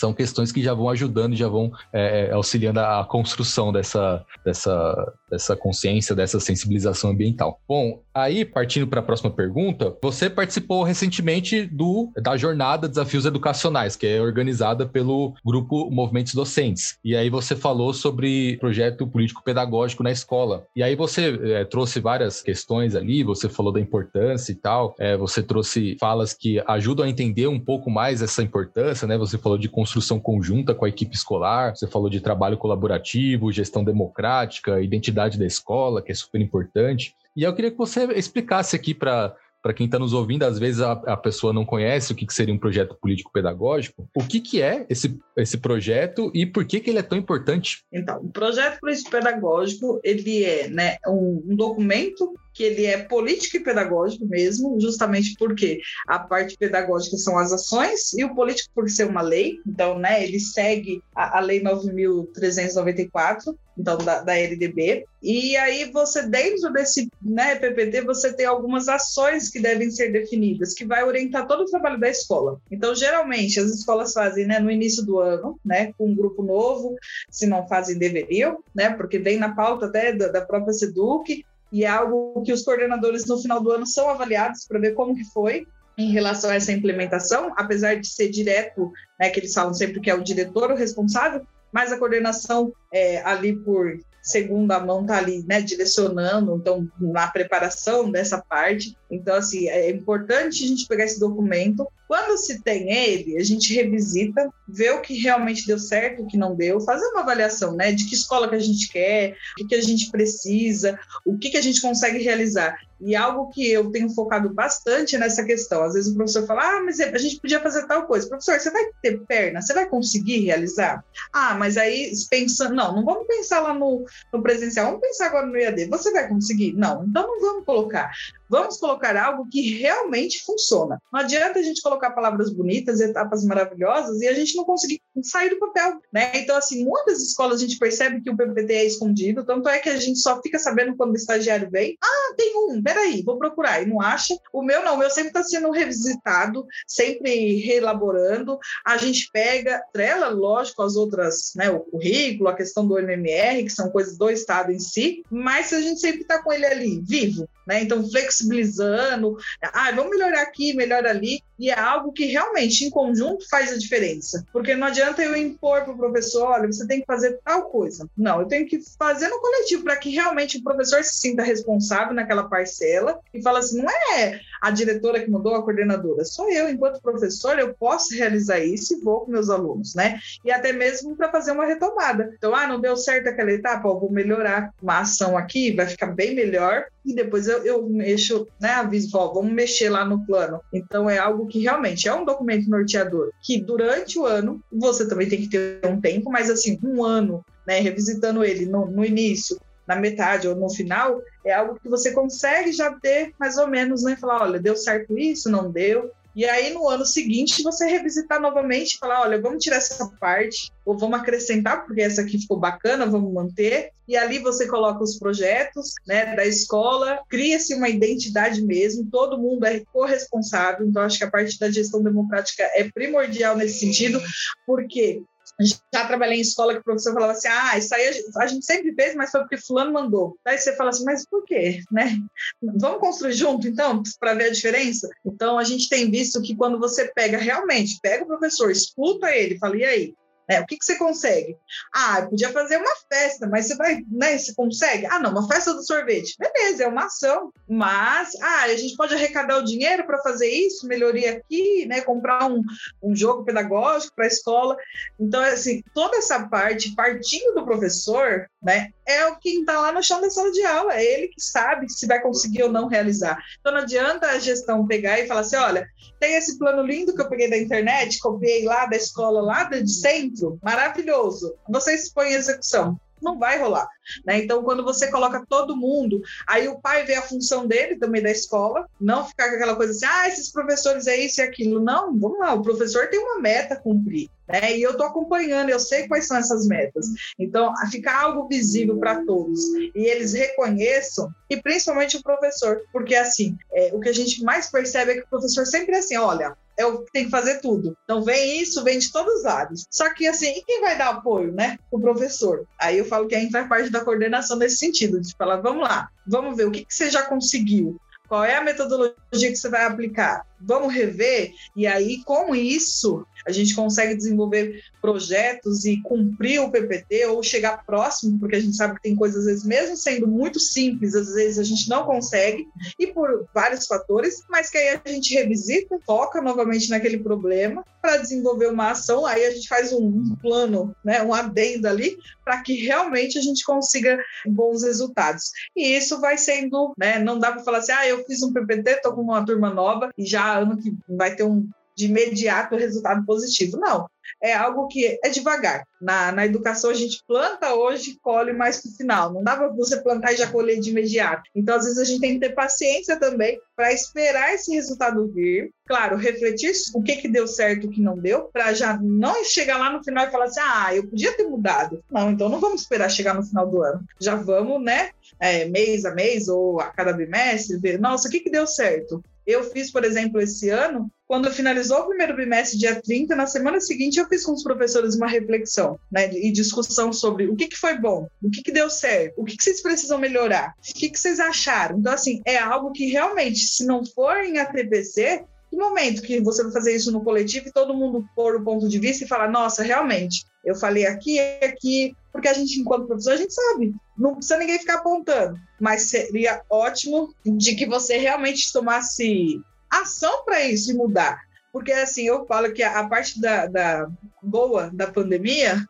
são questões que já vão ajudando, já vão é, é, auxiliando a construção dessa, dessa, dessa consciência, dessa sensibilização ambiental. Bom, aí partindo para a próxima pergunta, você participou recentemente do da jornada Desafios Educacionais, que é organizada pelo grupo Movimentos Docentes. E aí você falou sobre projeto político-pedagógico na escola. E aí você é, trouxe várias questões ali, você falou da importância e tal, é, você trouxe falas que ajudam a entender um pouco mais essa importância, né? Você falou de construção conjunta com a equipe escolar, você falou de trabalho colaborativo, gestão democrática, identidade da escola, que é super importante. E eu queria que você explicasse aqui para para quem está nos ouvindo, às vezes a, a, pessoa não conhece o que, que seria um projeto político-pedagógico. O que, que é esse, esse projeto e por que, que ele é tão importante? Então, o projeto político-pedagógico ele é né, um, um documento que ele é político e pedagógico mesmo, justamente porque a parte pedagógica são as ações e o político por ser uma lei, então, né, ele segue a, a lei 9.394, então, da, da LDB, e aí você, dentro desse né, PPT, você tem algumas ações que devem ser definidas, que vai orientar todo o trabalho da escola. Então, geralmente, as escolas fazem né, no início do ano, né, com um grupo novo, se não fazem, deveriam, né, porque vem na pauta até da, da própria SEDUC, e é algo que os coordenadores no final do ano são avaliados para ver como que foi em relação a essa implementação, apesar de ser direto, né, que eles falam sempre que é o diretor o responsável, mas a coordenação é, ali por segunda mão está ali, né, direcionando, então, na preparação dessa parte. Então, assim, é importante a gente pegar esse documento. Quando se tem ele, a gente revisita, vê o que realmente deu certo, o que não deu, fazer uma avaliação, né, de que escola que a gente quer, o que, que a gente precisa, o que, que a gente consegue realizar. E algo que eu tenho focado bastante nessa questão. Às vezes o professor fala: ah, mas a gente podia fazer tal coisa. Professor, você vai ter perna? Você vai conseguir realizar? Ah, mas aí pensando, não, não vamos pensar lá no, no presencial, vamos pensar agora no EAD. Você vai conseguir? Não, então não vamos colocar. Vamos colocar algo que realmente funciona. Não adianta a gente colocar palavras bonitas, etapas maravilhosas e a gente não conseguir sair do papel, né? Então, assim, muitas escolas a gente percebe que o PPT é escondido, tanto é que a gente só fica sabendo quando o estagiário vem. Ah, tem um, peraí, vou procurar. E não acha. O meu não, o meu sempre está sendo revisitado, sempre reelaborando. A gente pega, trela, lógico, as outras, né? O currículo, a questão do MMR, que são coisas do Estado em si, mas a gente sempre está com ele ali, vivo, né? Então, flexibilizando, ah, vamos melhorar aqui, melhor ali, e é algo que realmente, em conjunto, faz a diferença. Porque não adianta eu impor para o professor, olha, você tem que fazer tal coisa. Não, eu tenho que fazer no coletivo, para que realmente o professor se sinta responsável naquela parcela e fala assim, não é a diretora que mudou, a coordenadora, sou eu, enquanto professor, eu posso realizar isso e vou com meus alunos, né? E até mesmo para fazer uma retomada. Então, ah, não deu certo aquela etapa, eu vou melhorar uma ação aqui, vai ficar bem melhor, e depois eu, eu mexo, né, aviso, ó, vamos mexer lá no plano. Então é algo que realmente é um documento norteador, que durante o ano você também tem que ter um tempo, mas assim, um ano, né, revisitando ele no, no início, na metade ou no final, é algo que você consegue já ter mais ou menos, né, falar, olha, deu certo isso, não deu, e aí, no ano seguinte, você revisitar novamente e falar: olha, vamos tirar essa parte, ou vamos acrescentar, porque essa aqui ficou bacana, vamos manter. E ali você coloca os projetos né, da escola, cria-se uma identidade mesmo, todo mundo é corresponsável. Então, acho que a parte da gestão democrática é primordial nesse sentido, porque já trabalhei em escola que o professor falava assim, ah, isso aí a gente sempre fez, mas foi porque fulano mandou. Daí você fala assim, mas por quê? Né? Vamos construir junto, então, para ver a diferença? Então, a gente tem visto que quando você pega realmente, pega o professor, escuta ele, fala, e aí? Né? O que, que você consegue? Ah, podia fazer uma festa, mas você vai, né? Você consegue? Ah, não, uma festa do sorvete. Beleza, é uma ação. Mas, ah, a gente pode arrecadar o dinheiro para fazer isso, melhoria aqui, né? Comprar um, um jogo pedagógico para a escola. Então, assim, toda essa parte, partindo do professor, né? É o que está lá no chão da sala de aula, é ele que sabe se vai conseguir ou não realizar. Então, não adianta a gestão pegar e falar assim: olha, tem esse plano lindo que eu peguei da internet, copiei lá da escola, lá de centro, maravilhoso. Vocês põem em execução não vai rolar. Né? Então, quando você coloca todo mundo, aí o pai vê a função dele também da escola, não ficar com aquela coisa assim, ah, esses professores é isso e aquilo. Não, vamos lá, o professor tem uma meta a cumprir. Né? E eu estou acompanhando, eu sei quais são essas metas. Então, ficar algo visível para todos e eles reconheçam, e principalmente o professor, porque assim, é, o que a gente mais percebe é que o professor sempre é assim: olha, é o que fazer tudo. Então vem isso, vem de todos os lados. Só que assim, e quem vai dar apoio, né? O professor. Aí eu falo que a gente faz parte da coordenação nesse sentido, de falar, vamos lá, vamos ver o que, que você já conseguiu, qual é a metodologia que você vai aplicar? Vamos rever? E aí, com isso, a gente consegue desenvolver projetos e cumprir o PPT ou chegar próximo, porque a gente sabe que tem coisas, às vezes, mesmo sendo muito simples, às vezes a gente não consegue, e por vários fatores, mas que aí a gente revisita, foca novamente naquele problema para desenvolver uma ação, aí a gente faz um, plano, né, um adendo ali, para que realmente a gente consiga bons resultados. E isso vai sendo, né, não dá para falar assim, ah, eu fiz um PPT, estou com uma turma nova e já ano que vai ter um de imediato resultado positivo. Não, é algo que é devagar. Na, na educação, a gente planta hoje colhe mais para o final. Não dá para você plantar e já colher de imediato. Então, às vezes, a gente tem que ter paciência também para esperar esse resultado vir. Claro, refletir o que, que deu certo o que não deu, para já não chegar lá no final e falar assim: ah, eu podia ter mudado. Não, então não vamos esperar chegar no final do ano. Já vamos, né, é, mês a mês ou a cada bimestre, ver, nossa, o que, que deu certo? Eu fiz, por exemplo, esse ano, quando finalizou o primeiro bimestre, dia 30, na semana seguinte eu fiz com os professores uma reflexão né, e discussão sobre o que, que foi bom, o que, que deu certo, o que, que vocês precisam melhorar, o que, que vocês acharam. Então, assim, é algo que realmente, se não for em ATPC, que momento que você vai fazer isso no coletivo e todo mundo pôr o ponto de vista e falar, nossa, realmente, eu falei aqui aqui, porque a gente, enquanto professor, a gente sabe, não precisa ninguém ficar apontando, mas seria ótimo de que você realmente tomasse ação para isso e mudar. Porque, assim, eu falo que a, parte da, da boa da pandemia,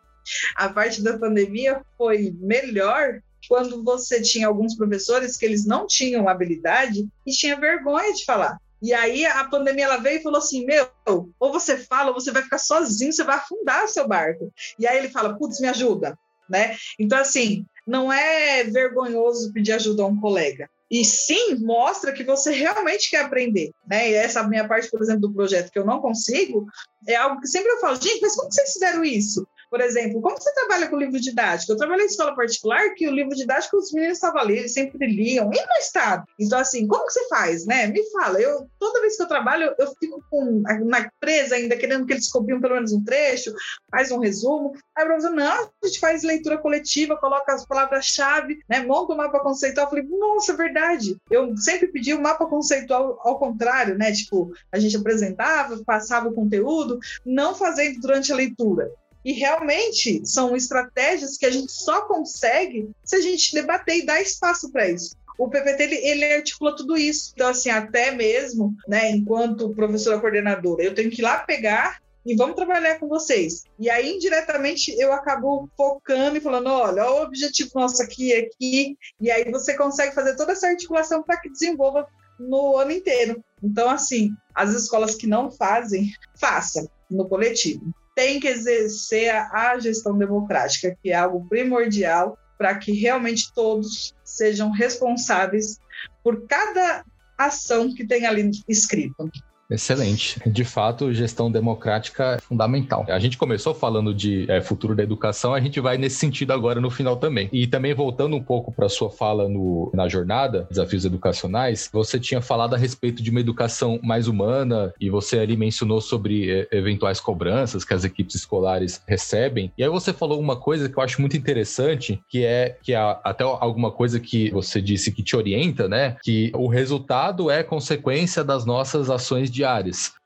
a parte da pandemia foi melhor quando você tinha alguns professores que eles não tinham habilidade e tinha vergonha de falar. E aí a pandemia ela veio e falou assim: Meu, ou você fala, ou você vai ficar sozinho, você vai afundar seu barco. E aí ele fala: Putz, me ajuda. Né? Então, assim, não é vergonhoso pedir ajuda a um colega. E sim, mostra que você realmente quer aprender. Né? E essa minha parte, por exemplo, do projeto que eu não consigo, é algo que sempre eu falo, gente, mas como vocês fizeram isso? Por exemplo, como você trabalha com livro didático? Eu trabalhei em escola particular que o livro didático os meninos estavam ali, eles sempre liam, e no estado. Então, assim, como que você faz, né? Me fala. Eu, toda vez que eu trabalho, eu fico com, na presa ainda, querendo que eles copiem pelo menos um trecho, faz um resumo. Aí o professor, não, a gente faz leitura coletiva, coloca as palavras-chave, né? Monta o mapa conceitual. Eu falei, nossa, é verdade. Eu sempre pedi o um mapa conceitual ao contrário, né? Tipo, a gente apresentava, passava o conteúdo, não fazendo durante a leitura. E realmente são estratégias que a gente só consegue se a gente debater e dar espaço para isso. O PPT ele, ele, articula tudo isso. Então, assim, até mesmo, né, enquanto professora coordenadora, eu tenho que ir lá pegar e vamos trabalhar com vocês. E aí, indiretamente, eu acabo focando e falando: olha, o objetivo nosso aqui aqui. E aí você consegue fazer toda essa articulação para que desenvolva no ano inteiro. Então, assim, as escolas que não fazem, façam no coletivo tem que exercer a gestão democrática, que é algo primordial para que realmente todos sejam responsáveis por cada ação que tem ali escrito. Excelente. De fato, gestão democrática é fundamental. A gente começou falando de é, futuro da educação, a gente vai nesse sentido agora no final também. E também voltando um pouco para sua fala no, na jornada, desafios educacionais, você tinha falado a respeito de uma educação mais humana e você ali mencionou sobre é, eventuais cobranças que as equipes escolares recebem. E aí você falou uma coisa que eu acho muito interessante, que é que é até alguma coisa que você disse que te orienta, né? Que o resultado é consequência das nossas ações de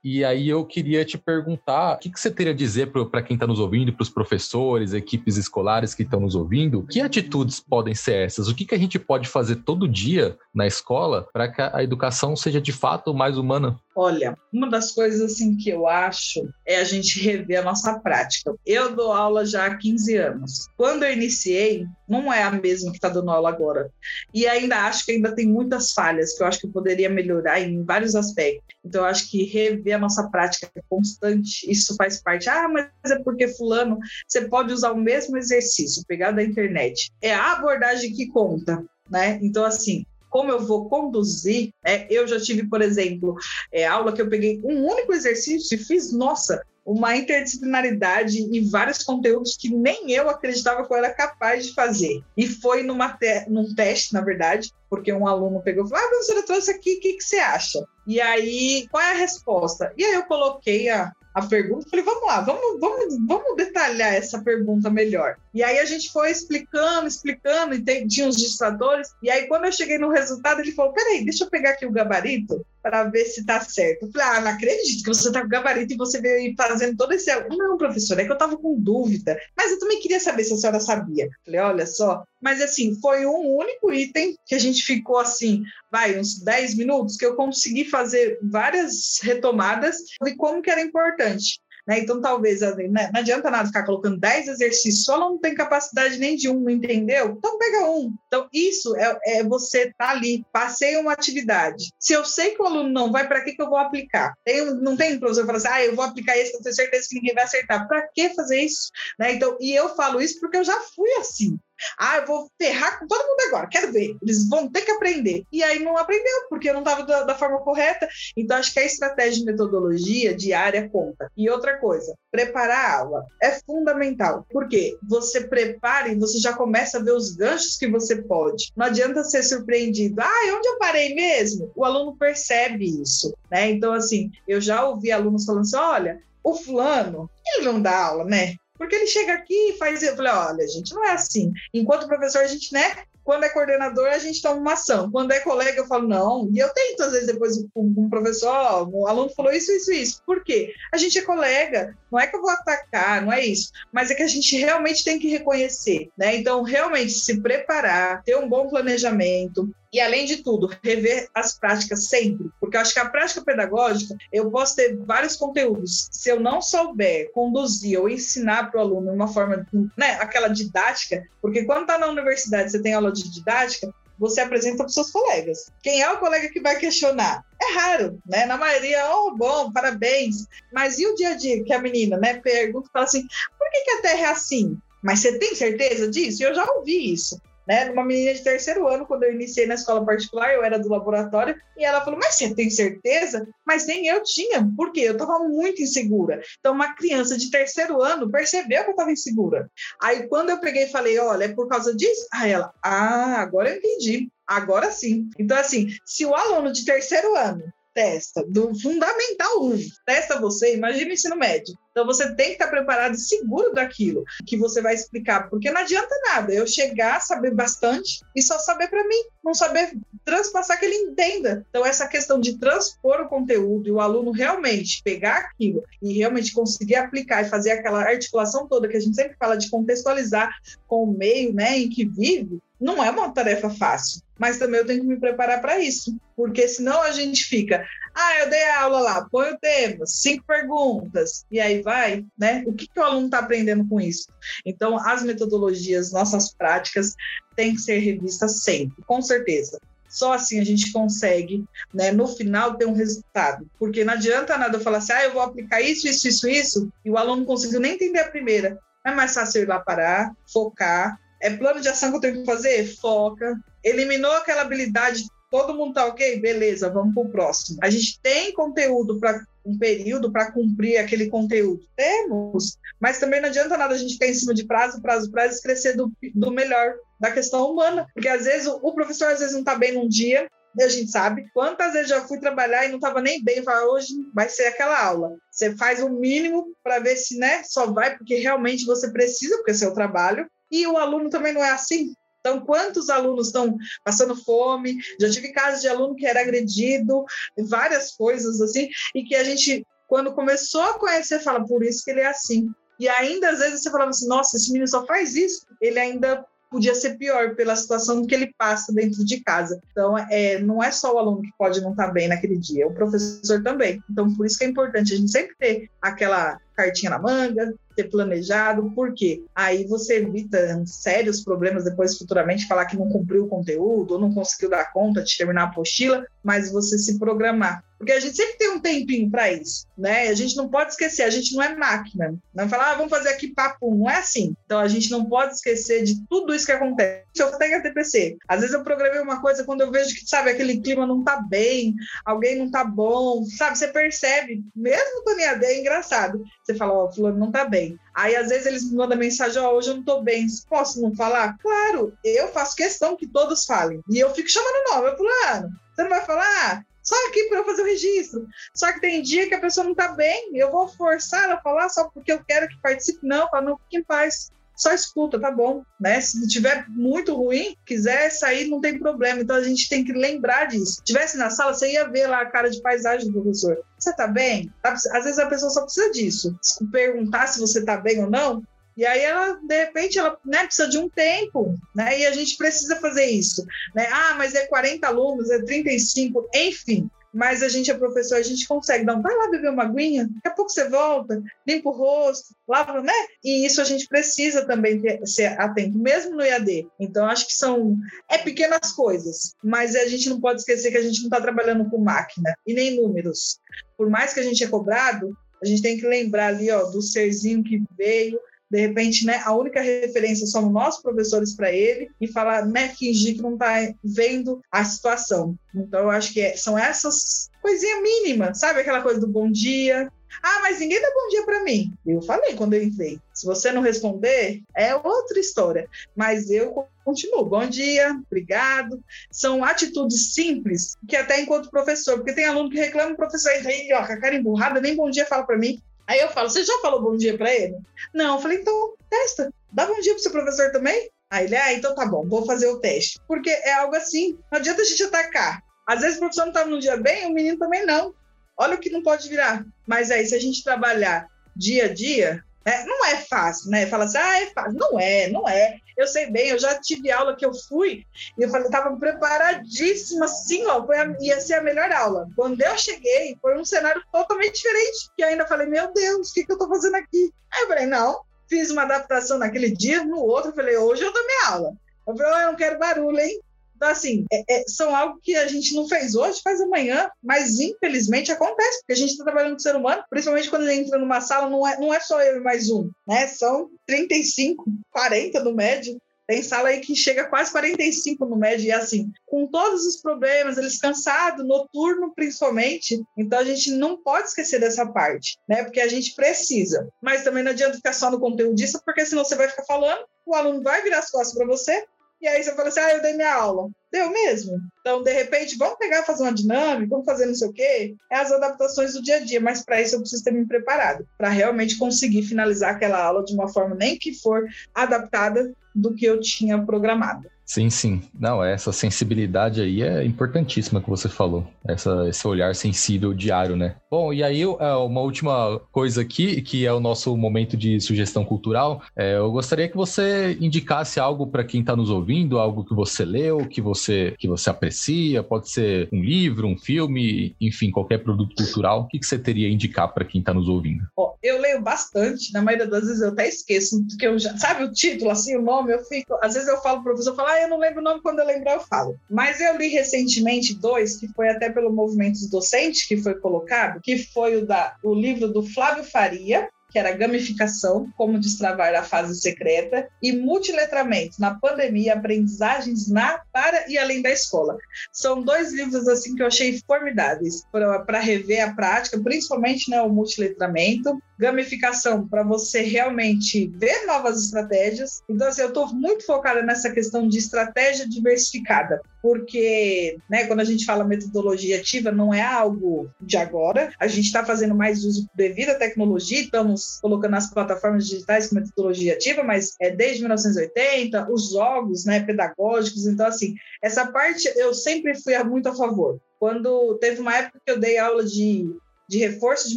E aí eu queria te perguntar, o que, que você teria a dizer para quem está nos ouvindo, para os professores, equipes escolares que estão nos ouvindo? Que atitudes podem ser essas? O que, que a gente pode fazer todo dia na escola para que a educação seja de fato mais humana? Olha, uma das coisas assim que eu acho é a gente rever a nossa prática. Eu dou aula já há 15 anos. Quando eu iniciei, não é a mesma que está dando aula agora. E ainda acho que ainda tem muitas falhas que eu acho que eu poderia melhorar em vários aspectos. Então, eu acho que rever a nossa prática constante, isso faz parte. Ah, mas é porque fulano, você pode usar o mesmo exercício, pegar da internet. É a abordagem que conta, né? Então, assim, como eu vou conduzir, é, eu já tive, por exemplo, é, aula que eu peguei um único exercício e fiz, nossa, uma interdisciplinaridade e vários conteúdos que nem eu acreditava que eu era capaz de fazer. E foi numa te num teste, na verdade, porque um aluno pegou e falou: Ah, professora, trouxe aqui, o que, que você acha? E aí, qual é a resposta? E aí eu coloquei a, a pergunta, falei, vamos lá, vamos, vamos, vamos detalhar essa pergunta melhor. E aí a gente foi explicando, explicando, e tem, tinha uns distratores, e aí quando eu cheguei no resultado, ele falou, peraí, deixa eu pegar aqui o gabarito para ver se está certo. Eu falei, ah, não acredito que você está com gabarito e você veio fazendo todo esse... Não, professor, é que eu estava com dúvida, mas eu também queria saber se a senhora sabia. Eu falei, olha só, mas assim, foi um único item que a gente ficou assim, vai, uns 10 minutos, que eu consegui fazer várias retomadas de como que era importante. Né? Então, talvez né? não adianta nada ficar colocando 10 exercícios, só não tem capacidade nem de um, entendeu? Então, pega um. Então, isso é, é você tá ali, passei uma atividade. Se eu sei que o aluno não vai, para que, que eu vou aplicar? Tem, não tem professor falar assim, ah, eu vou aplicar esse, eu tenho certeza que ninguém vai acertar. Para que fazer isso? Né? Então, e eu falo isso porque eu já fui assim. Ah, eu vou ferrar com todo mundo agora, quero ver. Eles vão ter que aprender. E aí não aprendeu, porque eu não estava da, da, forma correta. Então, acho que a estratégia de metodologia diária conta. E outra coisa, preparar a aula é fundamental. Porque você prepara e você já começa a ver os ganchos que você pode. Não adianta ser surpreendido. Ah, onde eu parei mesmo? O aluno percebe isso. Né? Então, assim, eu já ouvi alunos falando assim: olha, o fulano, ele não dá aula, né? Porque ele chega aqui e faz. Eu falei: olha, gente, não é assim. Enquanto professor, a gente, né? Quando é coordenador, a gente toma uma ação. Quando é colega, eu falo, não. E eu tento, às vezes, depois com um professor, o aluno falou isso, isso, isso. Por quê? A gente é colega, não é que eu vou atacar, não é isso. Mas é que a gente realmente tem que reconhecer, né? Então, realmente, se preparar, ter um bom planejamento, e, além de tudo, rever as práticas sempre, porque eu acho que a prática pedagógica, eu posso ter vários conteúdos. Se eu não souber conduzir ou ensinar para o aluno uma forma, né, aquela didática, porque quando está na universidade você tem aula de didática, você apresenta para os seus colegas. Quem é o colega que vai questionar? É raro, né? Na maioria, oh, bom, parabéns. Mas e o dia a dia que a menina, né, pergunta, fala assim, por que, que a Terra é assim? Mas você tem certeza disso? Eu já ouvi isso né? Uma menina de terceiro ano, quando eu iniciei na escola particular, eu era do laboratório, e ela falou: Mas você tem certeza? Mas nem eu tinha, porque eu estava muito insegura. Então, uma criança de terceiro ano percebeu que eu estava insegura. Aí, quando eu peguei e falei: Olha, é por causa disso? Aí ela: Ah, agora eu entendi. Agora sim. Então, assim, se o aluno de terceiro ano testa, do Fundamental 1, testa você, imagina o ensino médio. Então você tem que estar preparado e seguro daquilo que você vai explicar, porque não adianta nada eu chegar, saber bastante e só saber para mim, não saber transpassar que ele entenda. Então essa questão de transpor o conteúdo e o aluno realmente pegar aquilo e realmente conseguir aplicar e fazer aquela articulação toda que a gente sempre fala de contextualizar com o meio, né, em que vive, não é uma tarefa fácil, mas também eu tenho que me preparar para isso, porque senão a gente fica, ah, eu dei aula lá, põe o tema, cinco perguntas, e aí vai, né? O que, que o aluno está aprendendo com isso? Então, as metodologias, nossas práticas, têm que ser revistas sempre, com certeza. Só assim a gente consegue, né, no final, ter um resultado. Porque não adianta nada eu falar assim, ah, eu vou aplicar isso, isso, isso, isso, e o aluno não conseguiu nem entender a primeira. É mais fácil ir lá parar, focar, é plano de ação que eu tenho que fazer? Foca. Eliminou aquela habilidade, todo mundo tá ok? Beleza, vamos para o próximo. A gente tem conteúdo para um período para cumprir aquele conteúdo? Temos, mas também não adianta nada a gente ficar em cima de prazo, prazo, prazo, esquecer do, do melhor, da questão humana. Porque às vezes o, o professor às vezes não está bem num dia, a gente sabe quantas vezes já fui trabalhar e não estava nem bem, fala, hoje vai ser aquela aula. Você faz o mínimo para ver se né, só vai porque realmente você precisa, porque é seu trabalho, e o aluno também não é assim. Então, quantos alunos estão passando fome? Já tive casos de aluno que era agredido, várias coisas assim, e que a gente, quando começou a conhecer, fala, por isso que ele é assim. E ainda, às vezes, você falava assim, nossa, esse menino só faz isso. Ele ainda podia ser pior pela situação que ele passa dentro de casa. Então, é, não é só o aluno que pode não estar bem naquele dia, é o professor também. Então, por isso que é importante a gente sempre ter aquela cartinha na manga, ter planejado, porque aí você evita sérios problemas depois futuramente falar que não cumpriu o conteúdo ou não conseguiu dar conta de terminar a apostila, mas você se programar. Porque a gente sempre tem um tempinho para isso, né? A gente não pode esquecer, a gente não é máquina. Não falar, ah, vamos fazer aqui papo, não é assim. Então a gente não pode esquecer de tudo isso que acontece. Eu tenho a TPC. Às vezes eu programei uma coisa quando eu vejo que, sabe, aquele clima não tá bem, alguém não tá bom, sabe? Você percebe, mesmo quando é engraçado. Você fala, ó, oh, fulano não tá bem. Aí, às vezes, eles me mandam mensagem: Ó, oh, hoje eu não tô bem, posso não falar? Claro, eu faço questão que todos falem. E eu fico chamando o nome, fulano, você não vai falar? Só aqui para eu fazer o registro. Só que tem dia que a pessoa não está bem, eu vou forçar ela a falar só porque eu quero que participe. Não, fala, não, fique em paz só escuta, tá bom, né? Se tiver muito ruim, quiser sair, não tem problema. Então a gente tem que lembrar disso. Se tivesse na sala, você ia ver lá a cara de paisagem do professor. Você tá bem? Às vezes a pessoa só precisa disso. Perguntar se você tá bem ou não. E aí ela, de repente, ela né, precisa de um tempo, né? E a gente precisa fazer isso, né? Ah, mas é 40 alunos, é 35, enfim mas a gente é professor, a gente consegue dar um, vai lá beber uma aguinha, daqui a pouco você volta, limpa o rosto, lava, né? E isso a gente precisa também ter, ser atento, mesmo no IAD. Então, acho que são, é pequenas coisas, mas a gente não pode esquecer que a gente não está trabalhando com máquina e nem números. Por mais que a gente é cobrado, a gente tem que lembrar ali, ó, do serzinho que veio, de repente, né, a única referência somos nós, professores, para ele, e falar, né, fingir que não está vendo a situação. Então, eu acho que é, são essas coisinhas mínimas, sabe? Aquela coisa do bom dia. Ah, mas ninguém dá bom dia para mim. Eu falei quando eu entrei. Se você não responder, é outra história. Mas eu continuo. Bom dia, obrigado. São atitudes simples que até enquanto professor, porque tem aluno que reclama, o professor aí, ó, com a cara emburrada, nem bom dia fala para mim. Aí eu falo, você já falou bom dia para ele? Não, eu falei, então testa, dá bom dia pro seu professor também? Aí ele, ah, então tá bom, vou fazer o teste. Porque é algo assim, não adianta a gente atacar. Às vezes o professor não tá num dia bem, o menino também não. Olha o que não pode virar. Mas aí, se a gente trabalhar dia a dia, é, não é fácil, né? Fala assim, ah, é fácil. Não é, não é. Eu sei bem, eu já tive aula que eu fui e eu falei, estava preparadíssima, assim, ó, foi a, ia ser a melhor aula. Quando eu cheguei, foi um cenário totalmente diferente, eu ainda falei, meu Deus, o que, que eu estou fazendo aqui? Aí eu falei, não, fiz uma adaptação naquele dia, no outro, eu falei, hoje eu dou minha aula. Eu falei, oh, eu não quero barulho, hein? Então, assim, é, é, são algo que a gente não fez hoje, faz amanhã, mas infelizmente acontece, porque a gente está trabalhando com ser humano, principalmente quando ele entra numa sala, não é, não é só eu e mais um, né? São 35, 40 no médio. Tem sala aí que chega quase 45 no médio, e assim, com todos os problemas, eles cansados, noturno principalmente. Então a gente não pode esquecer dessa parte, né? Porque a gente precisa. Mas também não adianta ficar só no conteúdo disso, porque senão você vai ficar falando, o aluno vai virar as costas para você, e aí você fala assim, ah, eu dei minha aula. Deu mesmo. Então, de repente, vamos pegar fazer uma dinâmica, vamos fazer não sei o quê. É as adaptações do dia a dia, mas para isso eu preciso ter me preparado, para realmente conseguir finalizar aquela aula de uma forma nem que for adaptada do que eu tinha programado. Sim, sim. Não, essa sensibilidade aí é importantíssima que você falou. Essa, esse olhar sensível diário, né? Bom, e aí é, uma última coisa aqui, que é o nosso momento de sugestão cultural. É, eu gostaria que você indicasse algo para quem está nos ouvindo, algo que você leu, que você, que você aprecia. Pode ser um livro, um filme, enfim, qualquer produto cultural. O que, que você teria a indicar para quem está nos ouvindo? Oh, eu leio bastante. Na maioria das vezes eu até esqueço, porque eu já, sabe o título, assim, o nome, eu fico. Às vezes eu falo para o professor, falo, ah, eu não lembro o nome, quando eu lembrar eu falo. Mas eu li recentemente dois, que foi até pelo movimento docente que foi colocado, que foi o, da, o livro do Flávio Faria, que era gamificação, como destravar a fase secreta, e multiletramento na pandemia, aprendizagens na, para e além da escola. São dois livros assim que eu achei formidáveis para rever a prática, principalmente né, o multiletramento gamificação para você realmente ver novas estratégias. Então, assim, eu estou muito focada nessa questão de estratégia diversificada, porque né, quando a gente fala metodologia ativa, não é algo de agora, a gente está fazendo mais uso devido à tecnologia, estamos colocando as plataformas digitais com metodologia ativa, mas é desde 1980, os jogos né, pedagógicos, então, assim, essa parte eu sempre fui muito a favor. Quando teve uma época que eu dei aula de de reforço de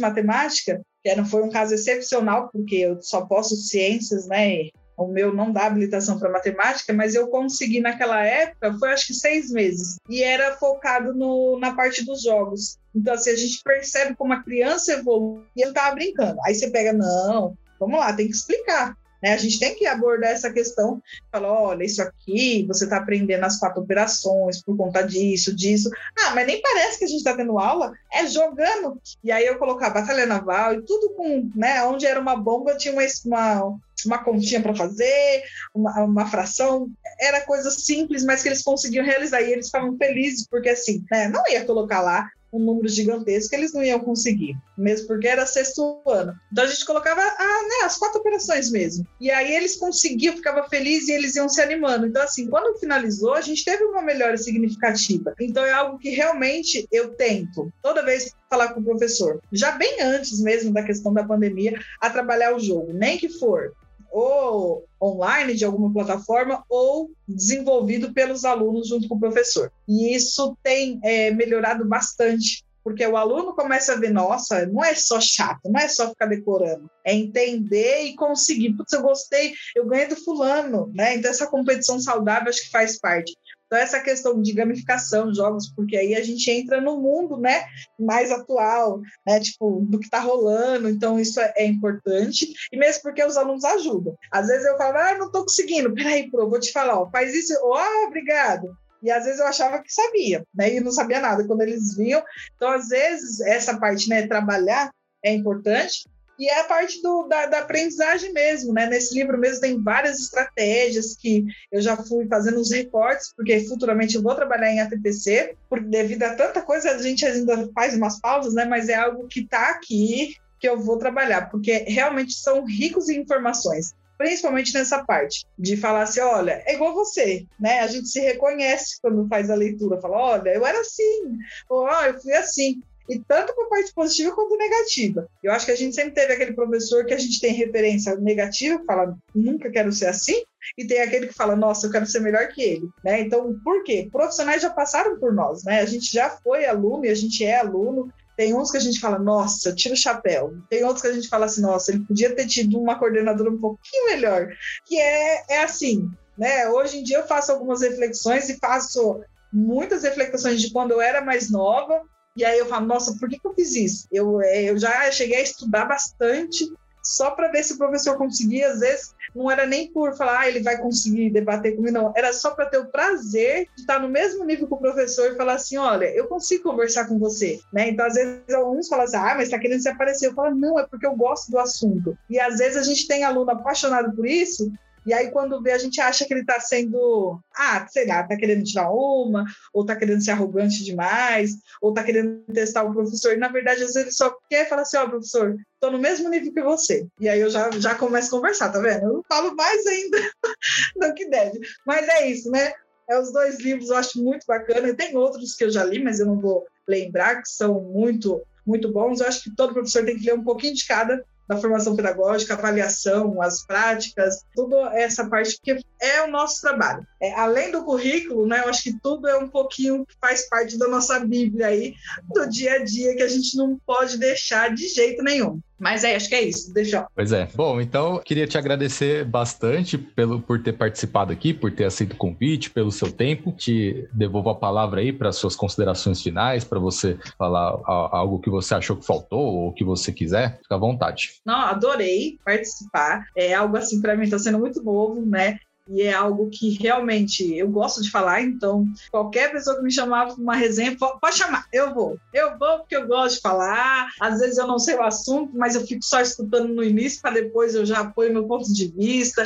matemática, que era, foi um caso excepcional, porque eu só posso ciências, né? O meu não dá habilitação para matemática, mas eu consegui naquela época, foi acho que seis meses, e era focado no, na parte dos jogos. Então, assim, a gente percebe como a criança evolui e ele estava brincando. Aí você pega, não, vamos lá, tem que explicar. Né? A gente tem que abordar essa questão, falar, olha, isso aqui, você está aprendendo as quatro operações por conta disso, disso. Ah, mas nem parece que a gente está tendo aula, é jogando. E aí eu colocar batalha naval e tudo com, né, onde era uma bomba tinha uma, uma, uma continha para fazer, uma, uma, fração, era coisa simples, mas que eles conseguiam realizar e eles ficavam felizes, porque assim, né, não ia colocar lá um número gigantesco, eles não iam conseguir, mesmo porque era sexto ano. Então a gente colocava ah, né, as quatro operações mesmo. E aí eles conseguiam, ficava feliz e eles iam se animando. Então, assim, quando finalizou, a gente teve uma melhora significativa. Então é algo que realmente eu tento, toda vez falar com o professor, já bem antes mesmo da questão da pandemia, a trabalhar o jogo, nem que for ou online de alguma plataforma ou desenvolvido pelos alunos junto com o professor. E isso tem é, melhorado bastante, porque o aluno começa a ver, nossa, não é só chato, não é só ficar decorando, é entender e conseguir. Putz, eu gostei, eu ganhei do fulano, né? Então essa competição saudável acho que faz parte. Então, essa questão de gamificação, jogos, porque aí a gente entra no mundo né, mais atual, né, tipo, do que está rolando, então isso é, é, importante, e mesmo porque os alunos ajudam. Às vezes eu falo, ah, não estou conseguindo, peraí, pro, vou te falar, ó, faz isso, ó, oh, obrigado. E às vezes eu achava que sabia, né, e não sabia nada quando eles vinham. Então, às vezes, essa parte, né, trabalhar é importante, e é a parte do, da, da, aprendizagem mesmo, né? Nesse livro mesmo tem várias estratégias que eu já fui fazendo uns recortes, porque futuramente eu vou trabalhar em ATPC, porque devido a tanta coisa a gente ainda faz umas pausas, né? Mas é algo que está aqui que eu vou trabalhar, porque realmente são ricos em informações principalmente nessa parte de falar assim, olha, é igual você, né? A gente se reconhece quando faz a leitura, fala, olha, eu era assim, ou oh, eu fui assim e tanto para a parte positiva quanto negativa. Eu acho que a gente sempre teve aquele professor que a gente tem referência negativa, que fala, nunca quero ser assim, e tem aquele que fala, nossa, eu quero ser melhor que ele, né? Então, por quê? Profissionais já passaram por nós, né? A gente já foi aluno e a gente é aluno. Tem uns que a gente fala, nossa, tira o chapéu. Tem outros que a gente fala assim, nossa, ele podia ter tido uma coordenadora um pouquinho melhor. Que é, é assim, né? Hoje em dia eu faço algumas reflexões e faço muitas reflexões de quando eu era mais nova e aí eu falo, nossa, por que, que eu fiz isso? Eu, é, eu já cheguei a estudar bastante só para ver se o professor conseguia. Às vezes não era nem por falar, ah, ele vai conseguir debater comigo, não. Era só para ter o prazer de estar no mesmo nível que o professor e falar assim: olha, eu consigo conversar com você. Né? Então, às vezes, alguns falam assim: ah, mas está querendo se aparecer. Eu falo, não, é porque eu gosto do assunto. E às vezes a gente tem aluno apaixonado por isso e aí, quando vê, a gente acha que ele está sendo, ah, sei lá, está querendo tirar uma, ou está querendo ser arrogante demais, ou está querendo testar o professor. E, na verdade, às vezes ele só quer falar assim: ó, oh, professor, estou no mesmo nível que você. E aí eu já, já começo a conversar, tá vendo? Eu falo mais ainda do que deve. Mas é isso, né? É os dois livros eu acho muito bacana. E tem outros que eu já li, mas eu não vou lembrar, que são muito, muito bons. Eu acho que todo professor tem que ler um pouquinho de cada da formação pedagógica, avaliação, as práticas, toda essa parte que é o nosso trabalho. É, além do currículo, né, eu acho que tudo é um pouquinho que faz parte da nossa Bíblia aí, do dia a dia, que a gente não pode deixar de jeito nenhum. Mas é, acho que é isso, deixa. Pois é. Bom, então queria te agradecer bastante pelo, por ter participado aqui, por ter aceito o convite, pelo seu tempo. Te devolvo a palavra aí para suas considerações finais, para você falar algo que você achou que faltou ou que você quiser. Fica à vontade. Não, adorei participar. É algo assim para mim está sendo muito novo, né? E é algo que realmente eu gosto de falar, então qualquer pessoa que me chamar para uma resenha, pode chamar, eu vou. Eu vou porque eu gosto de falar, às vezes eu não sei o assunto, mas eu fico só escutando no início para depois eu já apoio meu ponto de vista.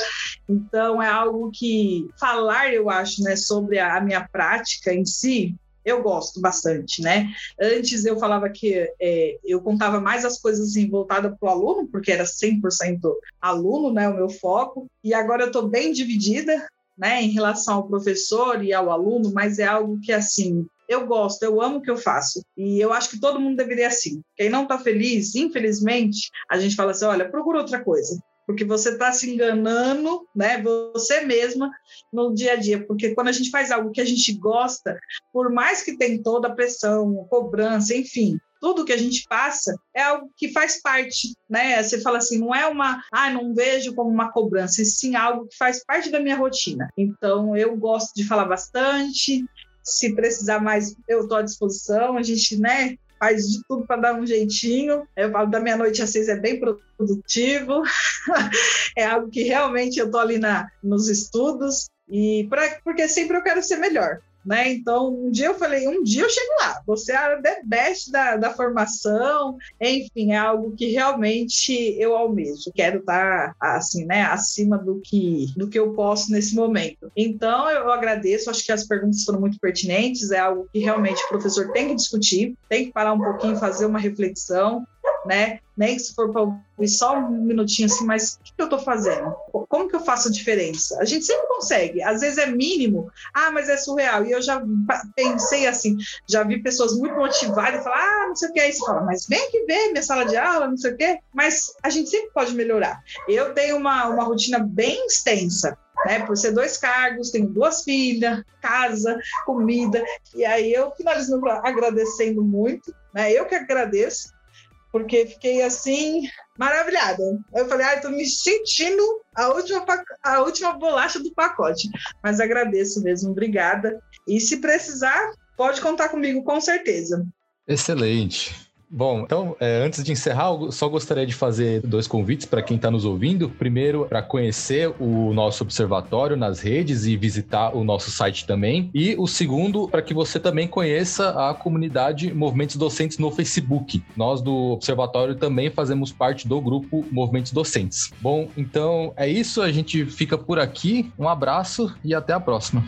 Então é algo que falar, eu acho, né, sobre a minha prática em si, eu gosto bastante, né? Antes eu falava que é, eu contava mais as coisas assim, voltadas para o aluno, porque era 100% aluno, né? O meu foco, e agora eu estou bem dividida, né? Em relação ao professor e ao aluno, mas é algo que, assim, eu gosto, eu amo o que eu faço. E eu acho que todo mundo deveria assim. Quem não está feliz, infelizmente, a gente fala assim: olha, procura outra coisa porque você está se enganando, né, você mesma no dia a dia, porque quando a gente faz algo que a gente gosta, por mais que tem toda a pressão, cobrança, enfim, tudo que a gente passa é algo que faz parte, né? Você fala assim, não é uma, ah, não vejo como uma cobrança, e sim algo que faz parte da minha rotina. Então, eu gosto de falar bastante, se precisar mais, eu estou à disposição. A gente, né, faz de tudo para dar um jeitinho. Eu falo da meia-noite às seis é bem produtivo, é algo que realmente eu estou ali na, nos estudos, e pra, porque sempre eu quero ser melhor né? Então, um dia eu falei, um dia eu chego lá, você é a best da, da formação, enfim, é algo que realmente eu almejo, quero estar, assim, né, acima do que, do que eu posso nesse momento. Então, eu agradeço, acho que as perguntas foram muito pertinentes, é algo que realmente o professor tem que discutir, tem que parar um pouquinho, fazer uma reflexão, né? Nem se for para ouvir só um minutinho assim, mas o que, eu estou fazendo? Como que eu faço a diferença? A gente sempre consegue, às vezes é mínimo, ah, mas é surreal. E eu já pensei assim, já vi pessoas muito motivadas falar, ah, não sei o que, aí você fala, mas vem aqui ver minha sala de aula, não sei o que, mas a gente sempre pode melhorar. Eu tenho uma, uma rotina bem extensa, né? Por ser dois cargos, tenho duas filhas, casa, comida, e aí eu finalizo agradecendo muito, né? Eu que agradeço, porque fiquei assim, maravilhada. Eu falei, ah, estou me sentindo a última, a última bolacha do pacote. Mas agradeço mesmo, obrigada. E se precisar, pode contar comigo, com certeza. Excelente. Bom, então, é, antes de encerrar, eu só gostaria de fazer dois convites para quem está nos ouvindo. Primeiro, para conhecer o nosso observatório nas redes e visitar o nosso site também. E o segundo, para que você também conheça a comunidade Movimentos Docentes no Facebook. Nós do Observatório também fazemos parte do grupo Movimentos Docentes. Bom, então é isso. A gente fica por aqui. Um abraço e até a próxima.